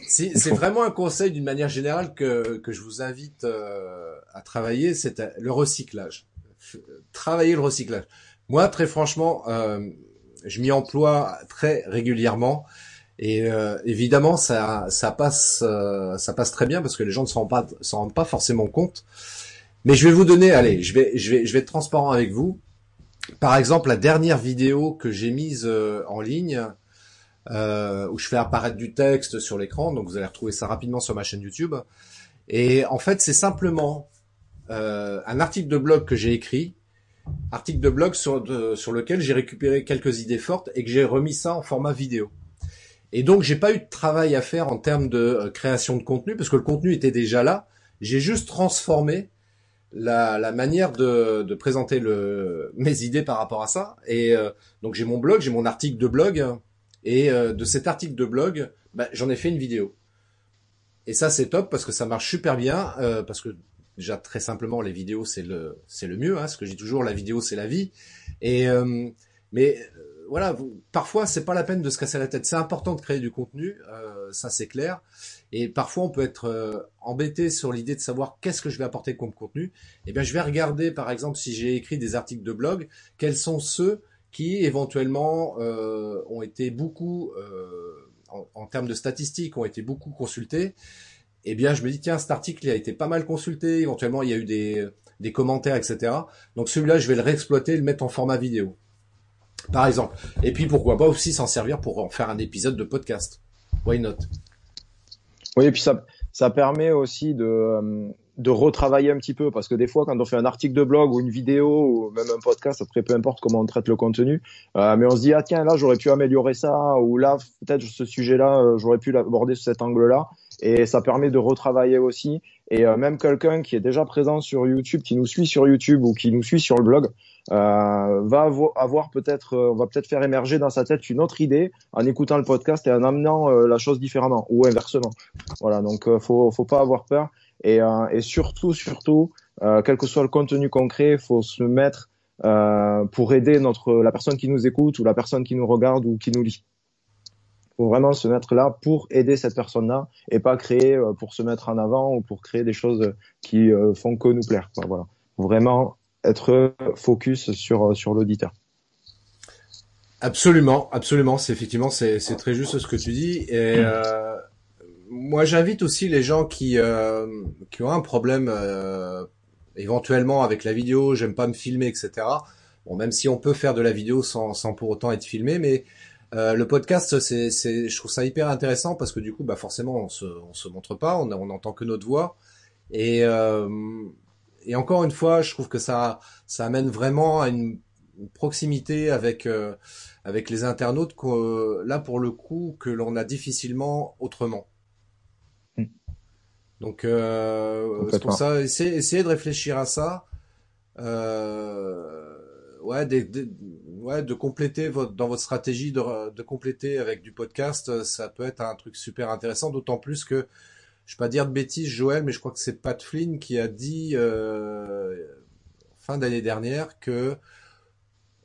C'est vraiment un conseil d'une manière générale que, que je vous invite à travailler, c'est le recyclage. Travailler le recyclage. Moi, très franchement, je m'y emploie très régulièrement. Et euh, évidemment, ça, ça passe, euh, ça passe très bien parce que les gens ne s'en rendent s'en rendent pas forcément compte. Mais je vais vous donner, allez, je vais, je vais, je vais être transparent avec vous. Par exemple, la dernière vidéo que j'ai mise euh, en ligne, où je fais apparaître du texte sur l'écran, donc vous allez retrouver ça rapidement sur ma chaîne YouTube. Et en fait, c'est simplement un article de blog que j'ai écrit article de blog sur, sur lequel j'ai récupéré quelques idées fortes et que j'ai remis ça en format vidéo. Et donc j'ai pas eu de travail à faire en termes de euh, création de contenu parce que le contenu était déjà là. J'ai juste transformé la, la manière de, de, présenter le, mes idées par rapport à ça. Et euh, donc j'ai mon blog, j'ai mon article de blog et euh, de cet article de blog, bah, j'en ai fait une vidéo. Et ça c'est top parce que ça marche super bien parce que déjà très simplement les vidéos c'est le c'est le mieux hein, ce que dis toujours la vidéo c'est la vie et euh, mais euh, voilà, parfois c'est pas la peine de se casser la tête. C'est important de créer du contenu, euh, ça c'est clair. Et parfois on peut être euh, embêté sur l'idée de savoir qu'est-ce que je vais apporter comme contenu. Eh bien, je vais regarder, par exemple, si j'ai écrit des articles de blog, quels sont ceux qui éventuellement euh, ont été beaucoup, en, en, termes de statistiques, ont été beaucoup consultés. Eh bien, je me dis tiens, cet article il a été pas mal consulté. Éventuellement, il y a eu des, des commentaires, etc. Donc celui-là, je vais le réexploiter, le mettre en format vidéo par exemple. Et puis pourquoi pas aussi s'en servir pour en faire un épisode de podcast. Why not? Oui, et puis ça, ça permet aussi de, euh, de retravailler un petit peu parce que des fois, quand on fait un article de blog ou une vidéo ou même un podcast, après peu importe comment on traite le contenu, euh, mais on se dit ah tiens là j'aurais pu améliorer ça ou là peut-être ce sujet-là euh, j'aurais pu l'aborder sous cet angle-là. Et ça permet de retravailler aussi. Et euh, même quelqu'un qui est déjà présent sur YouTube, qui nous suit sur YouTube ou qui nous suit sur le blog, euh, va avoir peut-être, euh, va peut-être faire émerger dans sa tête une autre idée en écoutant le podcast et en amenant euh, la chose différemment ou inversement. Voilà, donc faut faut pas avoir peur et, et surtout surtout quel que soit le contenu concret, faut se mettre pour aider notre la personne qui nous écoute ou la personne qui nous regarde ou qui nous lit faut vraiment se mettre là pour aider cette personne-là et pas créer pour se mettre en avant ou pour créer des choses qui font que nous plaire. Voilà, vraiment être focus sur sur l'auditeur. Absolument, absolument. C'est effectivement c'est c'est très juste ce que tu dis. Et euh, moi, j'invite aussi les gens qui euh, qui ont un problème euh, éventuellement avec la vidéo. J'aime pas me filmer, etc. Bon, même si on peut faire de la vidéo sans sans pour autant être filmé, mais euh, le podcast, c'est, c'est, je trouve ça hyper intéressant parce que du coup, bah forcément, on se, on se montre pas, on, on entend que notre voix. Et euh, et encore une fois, je trouve que ça, ça amène vraiment à une, proximité avec euh, avec les internautes que, là pour le coup que l'on a difficilement autrement. Hmm. Donc euh, c'est pour ça, essayez, essayez, de réfléchir à ça. Euh, ouais, de, ouais, de compléter votre, dans votre stratégie de, de compléter avec du podcast, ça peut être un truc super intéressant, d'autant plus que je vais pas dire de bêtises, Joël, mais je crois que c'est Pat Flynn qui a dit euh, fin d'année dernière que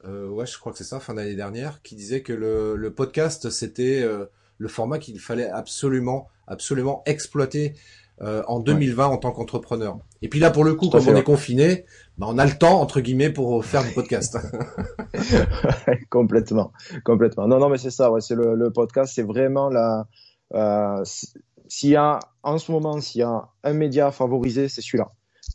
euh, ouais, je crois que c'est ça, fin d'année dernière, qui disait que le, le podcast c'était euh, le format qu'il fallait absolument, absolument exploiter euh, en 2020 en tant qu'entrepreneur. Et puis là, pour le coup, comme on est confiné, bah, on a le temps entre guillemets pour faire du podcast. [laughs] [laughs] complètement, complètement. Non, non, mais c'est ça. Ouais, c'est le, le podcast, c'est vraiment la euh, s'il y a, en ce moment, s'il y a un média favorisé, c'est celui-là.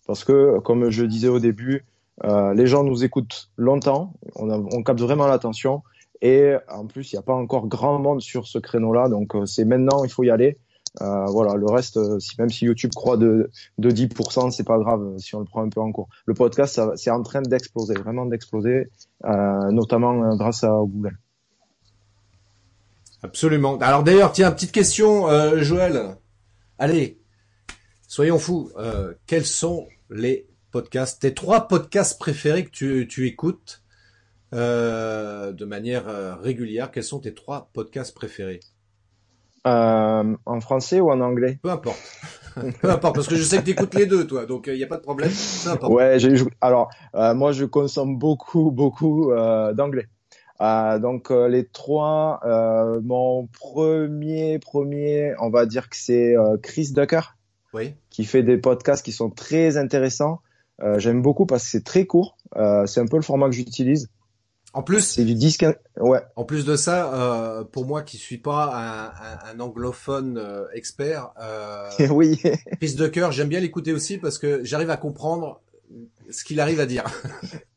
Parce que, comme je disais au début, euh, les gens nous écoutent longtemps, on, on capte vraiment l'attention, et en plus, il n'y a pas encore grand monde sur ce créneau-là, donc euh, c'est maintenant, il faut y aller. Euh, voilà, le reste, euh, même si YouTube croit de, de 10%, c'est pas grave si on le prend un peu en cours. Le podcast, c'est en train d'exploser, vraiment d'exploser, euh, notamment grâce à Google. Absolument. Alors d'ailleurs, tiens, petite question, euh, Joël. Allez, soyons fous. Euh, quels sont les podcasts, tes trois podcasts préférés que tu, tu écoutes euh, de manière euh, régulière? Quels sont tes trois podcasts préférés? Euh, En français ou en anglais? Peu importe. [laughs] Peu importe, parce que je sais que tu écoutes les deux, toi, donc il n'y a pas de problème. Peu importe. Ouais, alors moi je consomme beaucoup, beaucoup d'anglais. Euh, donc euh, les trois, euh, mon premier, premier, on va dire que c'est euh, Chris Ducker, oui. qui fait des podcasts qui sont très intéressants. J'aime beaucoup parce que c'est très court. c'est un peu le format que j'utilise. En plus, c'est du disque. Ouais. En plus de ça, pour moi qui suis pas un, un, un anglophone expert, [laughs] oui. Chris Ducker, j'aime bien l'écouter aussi parce que j'arrive à comprendre ce qu'il arrive à dire.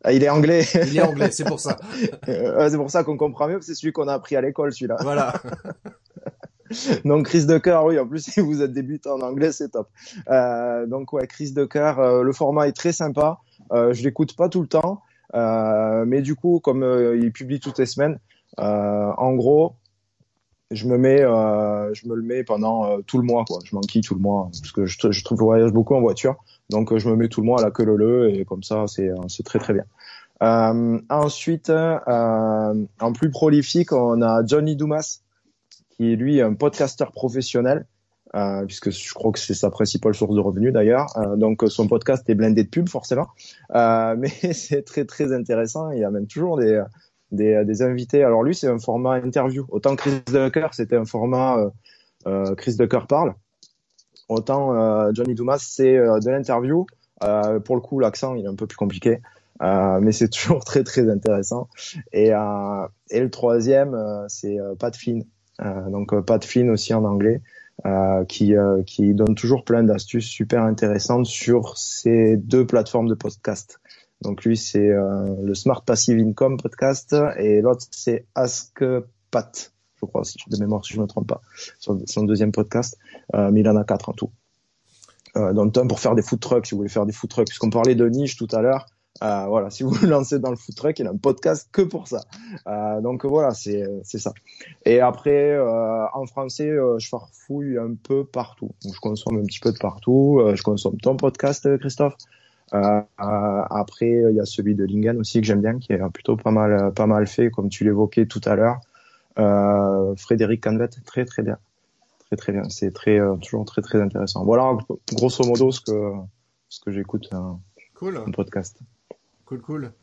Ah, il est anglais. [laughs] il est anglais, c'est pour ça. c'est pour ça qu'on comprend mieux, c'est celui qu'on a appris à l'école, celui-là. Voilà. [laughs] donc Chris Ducker, oui, en plus [laughs] si vous êtes débutant en anglais, c'est top. Euh, donc ouais, Chris Ducker, euh, le format est très sympa. Euh, je l'écoute pas tout le temps, euh, mais du coup, comme euh, il publie toutes les semaines, en gros, je me mets, je me le mets pendant tout le mois, quoi. Je m'enquille tout le mois parce que je, je trouve je voyage beaucoup en voiture. Donc je me mets tout le mois à la queue le et comme ça c'est c'est très très bien. Euh, ensuite, euh, en plus prolifique, on a Johnny Dumas, qui est lui un podcasteur professionnel, euh, puisque je crois que c'est sa principale source de revenus d'ailleurs. Euh, donc son podcast est blindé de pubs forcément, euh, [laughs] mais c'est très très intéressant. Il y a même toujours des des, des invités. Alors lui, c'est un format interview. Autant Chris Ducker, c'était un format euh, euh, Chris Ducker parle. Autant euh, Johnny Dumas, c'est euh, de l'interview. Euh, pour le coup, l'accent, il est un peu plus compliqué. Mais c'est [laughs] toujours très très intéressant. Et, le troisième, c'est Pat Flynn. donc Pat Flynn aussi en anglais, qui, qui donne toujours plein d'astuces super intéressantes sur ces deux plateformes de podcast. Donc lui, c'est le Smart Passive Income podcast et l'autre, c'est Ask Pat, je crois, si de mémoire, si je ne me trompe pas, son, son deuxième podcast. mais il en a quatre en tout. Euh, dans le pour faire des food trucks, si vous voulez faire des food trucks, puisqu'on parlait de niche tout à l'heure, euh, voilà, si vous vous [laughs] lancez dans le food truck, il y a un podcast que pour ça. Euh, donc voilà, c'est ça. Et après, euh, en français, euh, je farfouille un peu partout. je consomme un petit peu de partout. Euh, je consomme ton podcast, Christophe. après, il y a celui de Lingen aussi que j'aime bien, qui est plutôt pas mal pas mal fait, comme tu l'évoquais tout à l'heure. Frédéric Canvet, très très bien, très très bien. C'est très toujours très très intéressant. Voilà, grosso modo ce que ce que j'écoute. Cool. Un podcast. Cool, cool.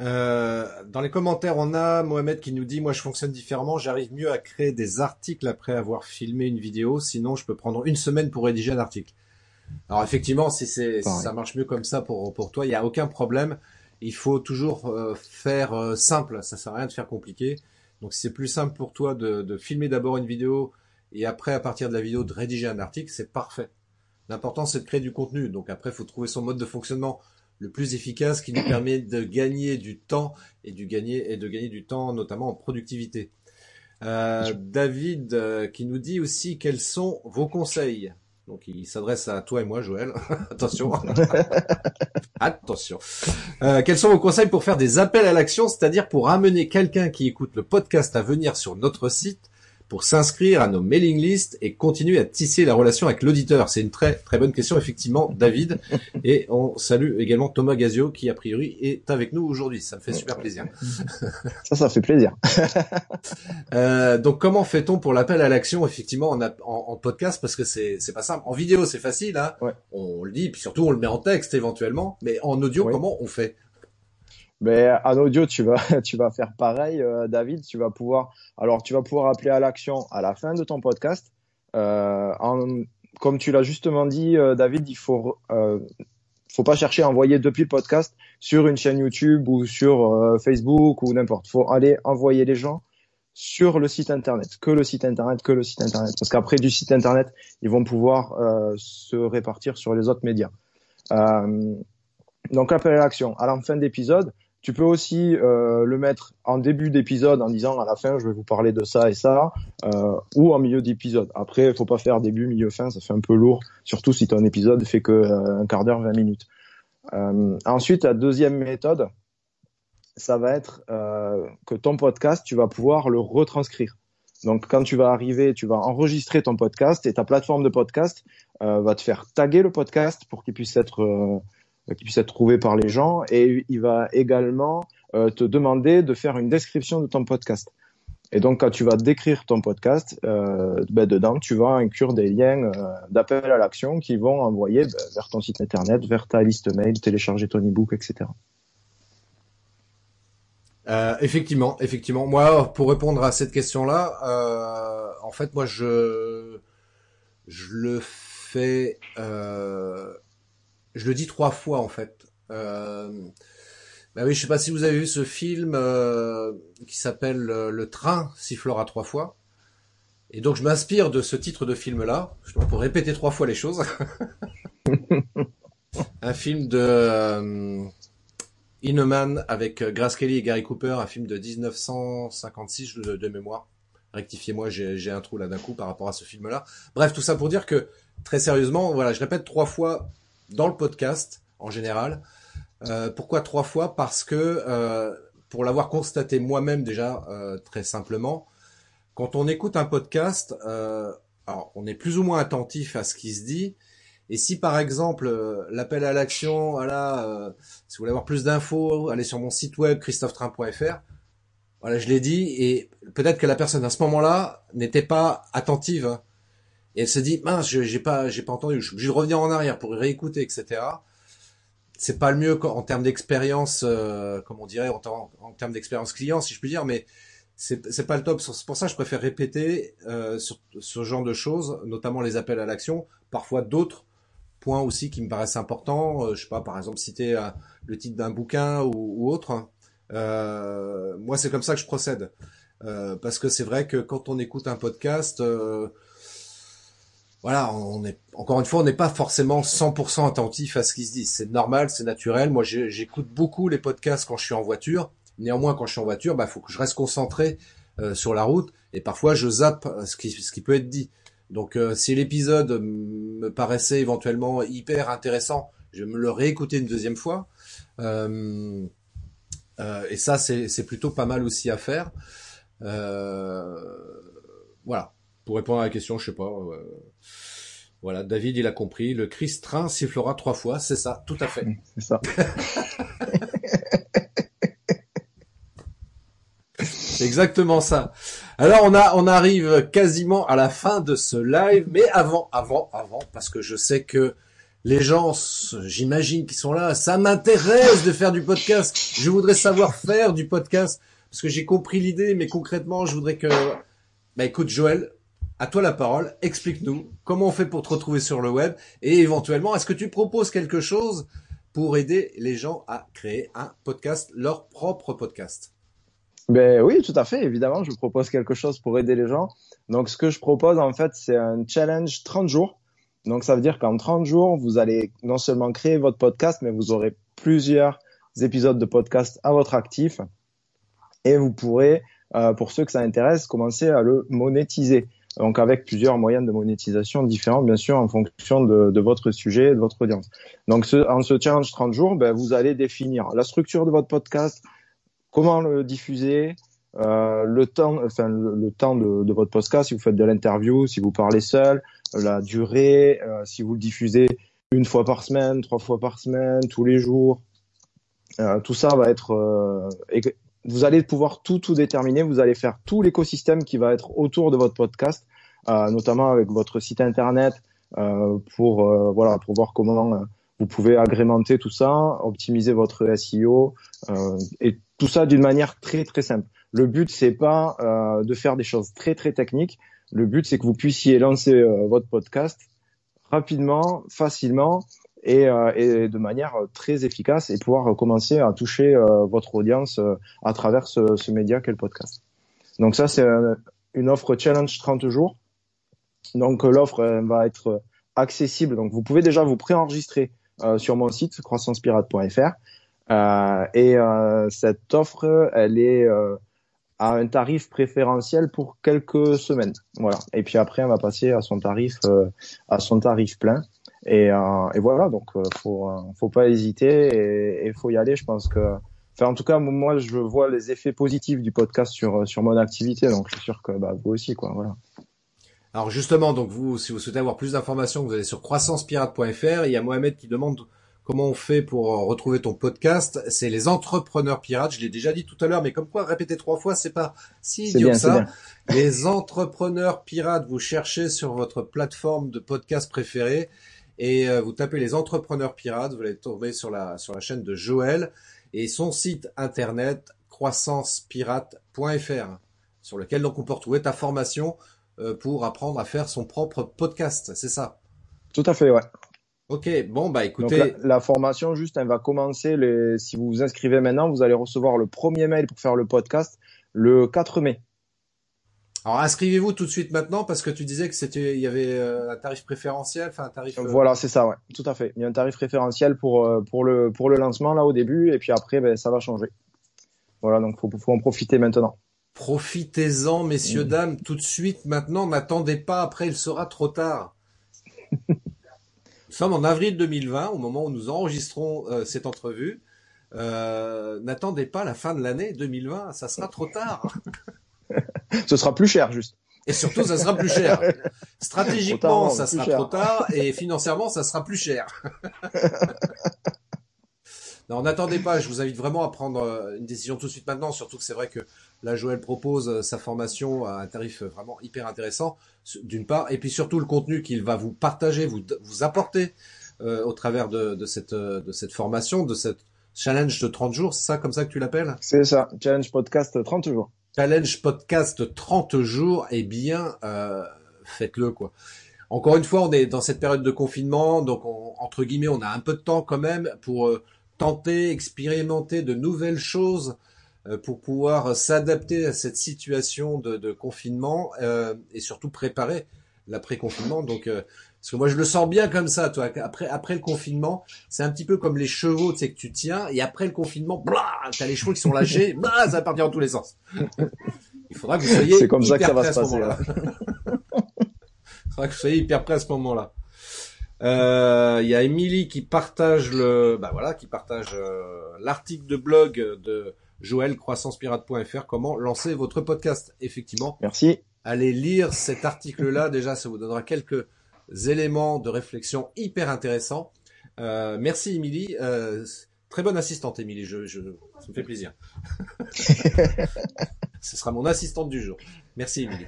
Euh, dans les commentaires, on a Mohamed qui nous dit moi je fonctionne différemment, j'arrive mieux à créer des articles après avoir filmé une vidéo, sinon je peux prendre une semaine pour rédiger un article. Alors effectivement, si c'est si ça marche mieux comme ça pour pour toi, il y a aucun problème. Il faut toujours euh, faire euh, simple, ça sert à rien de faire compliqué. Donc si c'est plus simple pour toi de, de filmer d'abord une vidéo et après à partir de la vidéo de rédiger un article, c'est parfait. L'important c'est de créer du contenu. Donc après, il faut trouver son mode de fonctionnement le plus efficace qui nous [clears throat] permet de gagner du temps et, du gagner, et de gagner du temps notamment en productivité. Euh, David euh, qui nous dit aussi quels sont vos conseils. Donc il s'adresse à toi et moi, Joël. [laughs] Attention. [laughs] Attention. Euh, quels sont vos conseils pour faire des appels à l'action, c'est-à-dire pour amener quelqu'un qui écoute le podcast à venir sur notre site pour s'inscrire à nos mailing lists et continuer à tisser la relation avec l'auditeur C'est une très très bonne question effectivement, David. [laughs] Et on salue également Thomas Gazio qui a priori est avec nous aujourd'hui. Ça me fait super plaisir. [laughs] Ça, ça fait plaisir. [laughs] euh, donc comment fait-on pour l'appel à l'action? Effectivement en, en, podcast parce que c'est c'est pas simple. En vidéo c'est facile, hein. Ouais. On le dit, puis surtout on le met en texte éventuellement. Mais en audio comment on fait? Mais en audio, tu vas, [laughs] tu vas faire pareil, euh, David. Tu vas pouvoir, alors tu vas pouvoir appeler à l'action à la fin de ton podcast. Euh, en, comme tu l'as justement dit, euh, David, il faut, euh, faut pas chercher à envoyer depuis le podcast sur une chaîne YouTube ou sur euh, Facebook ou n'importe. Faut aller envoyer les gens sur le site internet, que le site internet, que le site internet. Parce qu'après du site internet, ils vont pouvoir se répartir sur les autres médias. donc appel à l'action. À la fin d'épisode, tu peux aussi euh, le mettre en début d'épisode en disant à la fin je vais vous parler de ça et ça, euh, ou en milieu d'épisode. Après, il faut pas faire début, milieu, fin, ça fait un peu lourd, surtout si ton épisode fait que euh, un quart d'heure, 20 minutes. Ensuite, la deuxième méthode, ça va être que ton podcast, tu vas pouvoir le retranscrire. Donc, quand tu vas arriver, tu vas enregistrer ton podcast et ta plateforme de podcast va te faire taguer le podcast pour qu'il puisse être qui puisse être trouvé par les gens et il va également euh, te demander de faire une description de ton podcast. Et donc, quand tu vas décrire ton podcast, euh, ben dedans, tu vas inclure des liens euh, d'appel à l'action qui vont envoyer ben, vers ton site internet, vers ta liste mail, télécharger ton ebook, etc. Euh, effectivement, effectivement. Moi, pour répondre à cette question-là, euh, en fait, moi, je je le fais je le dis trois fois en fait. Euh, bah oui, je sais pas si vous avez vu ce film euh, qui s'appelle euh, Le train sifflera trois fois. Et donc je m'inspire de ce titre de film-là, pour répéter trois fois les choses. [laughs] un film de euh, Inman avec Grace Kelly et Gary Cooper, un film de 1956 de, de mémoire. Rectifiez-moi, j'ai un trou là d'un coup par rapport à ce film-là. Bref, tout ça pour dire que très sérieusement, voilà, je répète trois fois dans le podcast en général. Euh, pourquoi trois fois? Parce que euh, pour l'avoir constaté moi-même déjà euh, très simplement, quand on écoute un podcast, euh, alors on est plus ou moins attentif à ce qui se dit. Et si par exemple euh, l'appel à l'action, voilà, euh, si vous voulez avoir plus d'infos, allez sur mon site web christophetrain.fr. Voilà, je l'ai dit, et peut-être que la personne à ce moment-là n'était pas attentive. Et elle se dit, mince, j'ai pas, j'ai pas entendu, je suis obligé de revenir en arrière pour réécouter, etc. c'est pas le mieux en termes d'expérience, euh, comme on dirait, en, termes d'expérience client, si je puis dire, mais c'est pas le top. C'est pour ça que je préfère répéter euh, sur ce genre de choses, notamment les appels à l'action. Parfois d'autres points aussi qui me paraissent importants. Euh, je sais pas, par exemple citer euh, le titre d'un bouquin ou, ou autre. Euh, moi, c'est comme ça que je procède. Euh, parce que c'est vrai que quand on écoute un podcast, voilà, on est encore une fois, on n'est pas forcément 100% attentif à ce qui se dit. C'est normal, c'est naturel. Moi, j'écoute beaucoup les podcasts quand je suis en voiture. Néanmoins, quand je suis en voiture, bah, faut que je reste concentré euh, sur la route et parfois je zappe euh, ce qui, ce qui peut être dit. Donc, euh, si l'épisode me paraissait éventuellement hyper intéressant, je me le réécouter une deuxième fois. Et ça, c'est plutôt pas mal aussi à faire. voilà. Pour répondre à la question, je sais pas. Voilà, David, il a compris. Le Christ train sifflera trois fois, c'est ça, tout à fait. C'est ça. [laughs] C'est exactement ça. Alors on a, on arrive quasiment à la fin de ce live, mais avant, avant, avant, parce que je sais que les gens, j'imagine qu'ils sont là, ça m'intéresse de faire du podcast. Je voudrais savoir faire du podcast parce que j'ai compris l'idée, mais concrètement, je voudrais que, bah écoute Joël, à toi la parole. Explique-nous comment on fait pour te retrouver sur le web et éventuellement, est-ce que tu proposes quelque chose pour aider les gens à créer un podcast, leur propre podcast? Ben oui, tout à fait. Évidemment, je propose quelque chose pour aider les gens. Donc, ce que je propose, en fait, c'est un challenge 30 jours. Donc, ça veut dire qu'en 30 jours, vous allez non seulement créer votre podcast, mais vous aurez plusieurs épisodes de podcast à votre actif. Et vous pourrez, euh, pour ceux que ça intéresse, commencer à le monétiser. Donc, avec plusieurs moyens de monétisation différents, bien sûr, en fonction de, votre sujet et de votre audience. Donc, en ce challenge 30 jours, ben, vous allez définir la structure de votre podcast, comment le diffuser, euh, le temps, enfin le, temps de, votre podcast, si vous faites de l'interview, si vous parlez seul, la durée, euh, si vous le diffusez une fois par semaine, trois fois par semaine, tous les jours, euh, tout ça va être, vous allez pouvoir tout tout déterminer, vous allez faire tout l'écosystème qui va être autour de votre podcast, euh, notamment avec votre site internet, pour voilà pour voir comment vous pouvez agrémenter tout ça, optimiser votre SEO euh, et tout ça d'une manière très très simple. Le but c'est pas euh, de faire des choses très très techniques. Le but c'est que vous puissiez lancer euh, votre podcast rapidement, facilement et, euh, et, de manière très efficace et pouvoir commencer à toucher euh, votre audience à travers ce, média qu'est le podcast. Donc ça c'est une offre challenge 30 jours. Donc l'offre va être accessible. Donc vous pouvez déjà vous préenregistrer euh, sur mon site croissancepirate.fr. Euh, et euh, cette offre, elle est à un tarif préférentiel pour quelques semaines. Voilà. Et puis après, on va passer à son tarif, à son tarif plein. Et, et voilà. Donc, faut, faut pas hésiter et il faut y aller. Je pense que, enfin, en tout cas, moi, je vois les effets positifs du podcast sur sur mon activité. Donc, je suis sûr que bah, vous aussi, quoi. Voilà. Alors justement, donc vous, si vous souhaitez avoir plus d'informations, vous allez sur croissancepirate.fr. Il y a Mohamed qui demande comment on fait pour euh, retrouver ton podcast. C'est les entrepreneurs pirates. Je l'ai déjà dit tout à l'heure, mais comme quoi répéter trois fois, c'est pas si idiot que ça. Les entrepreneurs pirates, vous cherchez sur votre plateforme de podcast préférée et euh, vous tapez les entrepreneurs pirates. Vous allez tomber sur la sur la chaîne de Joël et son site internet croissancepirate.fr sur lequel donc on peut retrouver ta formation euh, pour apprendre à faire son propre podcast, c'est ça? Tout à fait, ouais. Ok, bon bah écoutez. la, formation juste, elle va commencer. Les... Si vous vous inscrivez maintenant, vous allez recevoir le premier mail pour faire le podcast le 4 mai. Alors inscrivez-vous tout de suite maintenant parce que tu disais que c'était, il y avait euh, un tarif préférentiel, enfin un tarif. Euh, voilà, c'est ça, ouais, tout à fait. Il y a un tarif préférentiel pour pour le pour le lancement là au début et puis après, ben, ça va changer. Voilà, donc faut faut en profiter maintenant. Profitez-en, messieurs, mmh. dames, tout de suite, maintenant, n'attendez pas, après il sera trop tard. nous sommes en avril 2020, au moment où nous enregistrons euh, cette entrevue. Euh, n'attendez pas la fin de l'année 2020, ça sera trop tard. [laughs] Ce sera plus cher, juste. Et surtout, ça sera plus cher. [laughs] Stratégiquement, ça sera trop tard, et financièrement, ça sera plus cher. [laughs] non, n'attendez pas, je vous invite vraiment à prendre euh, une décision tout de suite maintenant, surtout que c'est vrai que Là, Joël propose euh, sa formation à un tarif vraiment hyper intéressant, d'une part, et puis surtout le contenu qu'il va vous partager, vous, vous apporter au travers de, de, cette, de cette formation, de cette challenge de 30 jours, c'est ça comme ça que tu l'appelles? C'est ça, challenge podcast 30 jours. Challenge podcast 30 jours, eh bien, euh, faites-le quoi. Encore une fois, on est dans cette période de confinement, donc entre guillemets, on a un peu de temps quand même pour euh, tenter, expérimenter de nouvelles choses, euh, pour pouvoir s'adapter à cette situation de, de confinement euh, et surtout préparer l'après-confinement. Donc parce que moi, je le sens bien comme ça, toi. Après, après le confinement, c'est un petit peu comme les chevaux, tu sais, que tu tiens, et après le confinement, blah, t'as les chevaux qui sont lâchés, [laughs] blah, ça va partir dans tous les sens. Il faudra que vous soyez C'est comme ça que ça va se passer, là. [laughs] Il faudra que vous soyez hyper prêt à ce moment-là. Euh, il y a Émilie qui partage le, bah voilà, qui partage euh, l'article de blog de Joël croissancepirate.fr. Comment lancer votre podcast? Effectivement. Merci. Allez lire cet article-là. Déjà, ça vous donnera quelques éléments de réflexion hyper intéressants. Euh, merci Émilie. Euh, très bonne assistante Émilie, je, je, ça me fait plaisir. [laughs] Ce sera mon assistante du jour. Merci Émilie.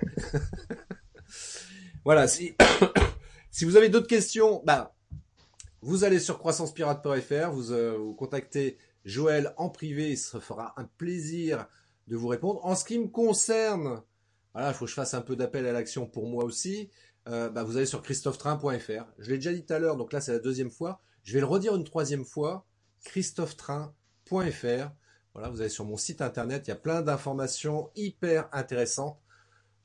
[laughs] voilà, si, [coughs] si vous avez d'autres questions, bah, vous allez sur croissancepirate.fr, vous, euh, vous contactez Joël en privé, il se fera un plaisir de vous répondre. En ce qui me concerne, voilà, il faut que je fasse un peu d'appel à l'action pour moi aussi. Euh, bah, vous allez sur christophetrain.fr. Je l'ai déjà dit tout à l'heure, donc là c'est la deuxième fois. Je vais le redire une troisième fois. christophetrain.fr. Voilà, vous allez sur mon site internet, il y a plein d'informations hyper intéressantes.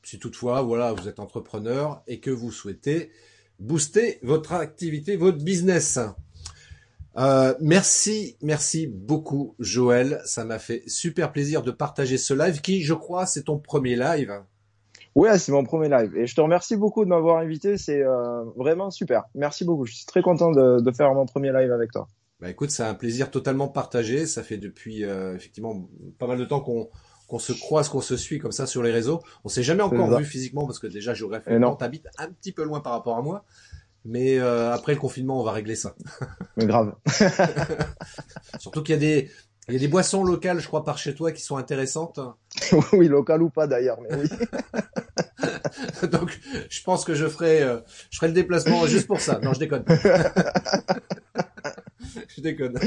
Si toutefois, voilà, vous êtes entrepreneur et que vous souhaitez booster votre activité, votre business. Euh, merci, merci beaucoup Joël. Ça m'a fait super plaisir de partager ce live qui, je crois, c'est ton premier live. Ouais, c'est mon premier live. Et je te remercie beaucoup de m'avoir invité. C'est euh, vraiment super. Merci beaucoup. Je suis très content de, de, faire mon premier live avec toi. Bah écoute, c'est un plaisir totalement partagé. Ça fait depuis euh, effectivement pas mal de temps qu'on qu'on se croise, qu'on se suit comme ça sur les réseaux. On s'est jamais encore vu physiquement parce que déjà géographiquement t'habites un petit peu loin par rapport à moi. Mais euh, après le confinement, on va régler ça. Mais grave. [laughs] Surtout qu'il y a des il y a des boissons locales, je crois, par chez toi qui sont intéressantes. [laughs] oui, locales ou pas d'ailleurs, mais oui. [laughs] Donc, je pense que je ferai, euh, je ferai le déplacement juste pour ça. Non, je déconne. [laughs] je déconne.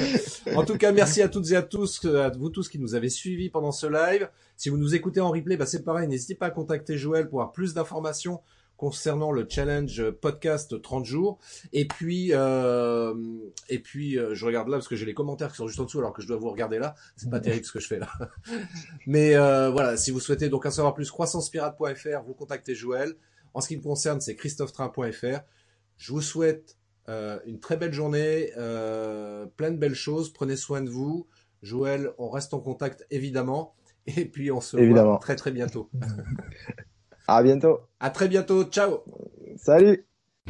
En tout cas, merci à toutes et à tous, à vous tous qui nous avez suivis pendant ce live. Si vous nous écoutez en replay, bah c'est pareil. N'hésitez pas à contacter Joël pour avoir plus d'informations concernant le challenge podcast 30 jours. Et puis, euh, et puis, euh, je regarde là parce que j'ai les commentaires qui sont juste en dessous alors que je dois vous regarder là. C'est pas terrible ce que je fais là. [laughs] Mais euh, voilà, si vous souhaitez donc en savoir plus, croissancepirate.fr, vous contactez Joël. En ce qui me concerne, c'est christophetrain.fr. Je vous souhaite euh, une très belle journée, euh, plein de belles choses. Prenez soin de vous. Joël, on reste en contact évidemment. Et puis on se évidemment. voit très très bientôt. [laughs] À bientôt. À très bientôt. Ciao. Salut.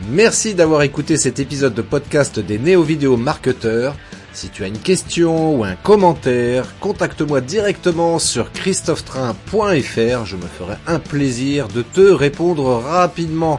Merci d'avoir écouté cet épisode de podcast des néo-vidéo marketeurs. Si tu as une question ou un commentaire, contacte-moi directement sur christophetrain.fr. Je me ferai un plaisir de te répondre rapidement.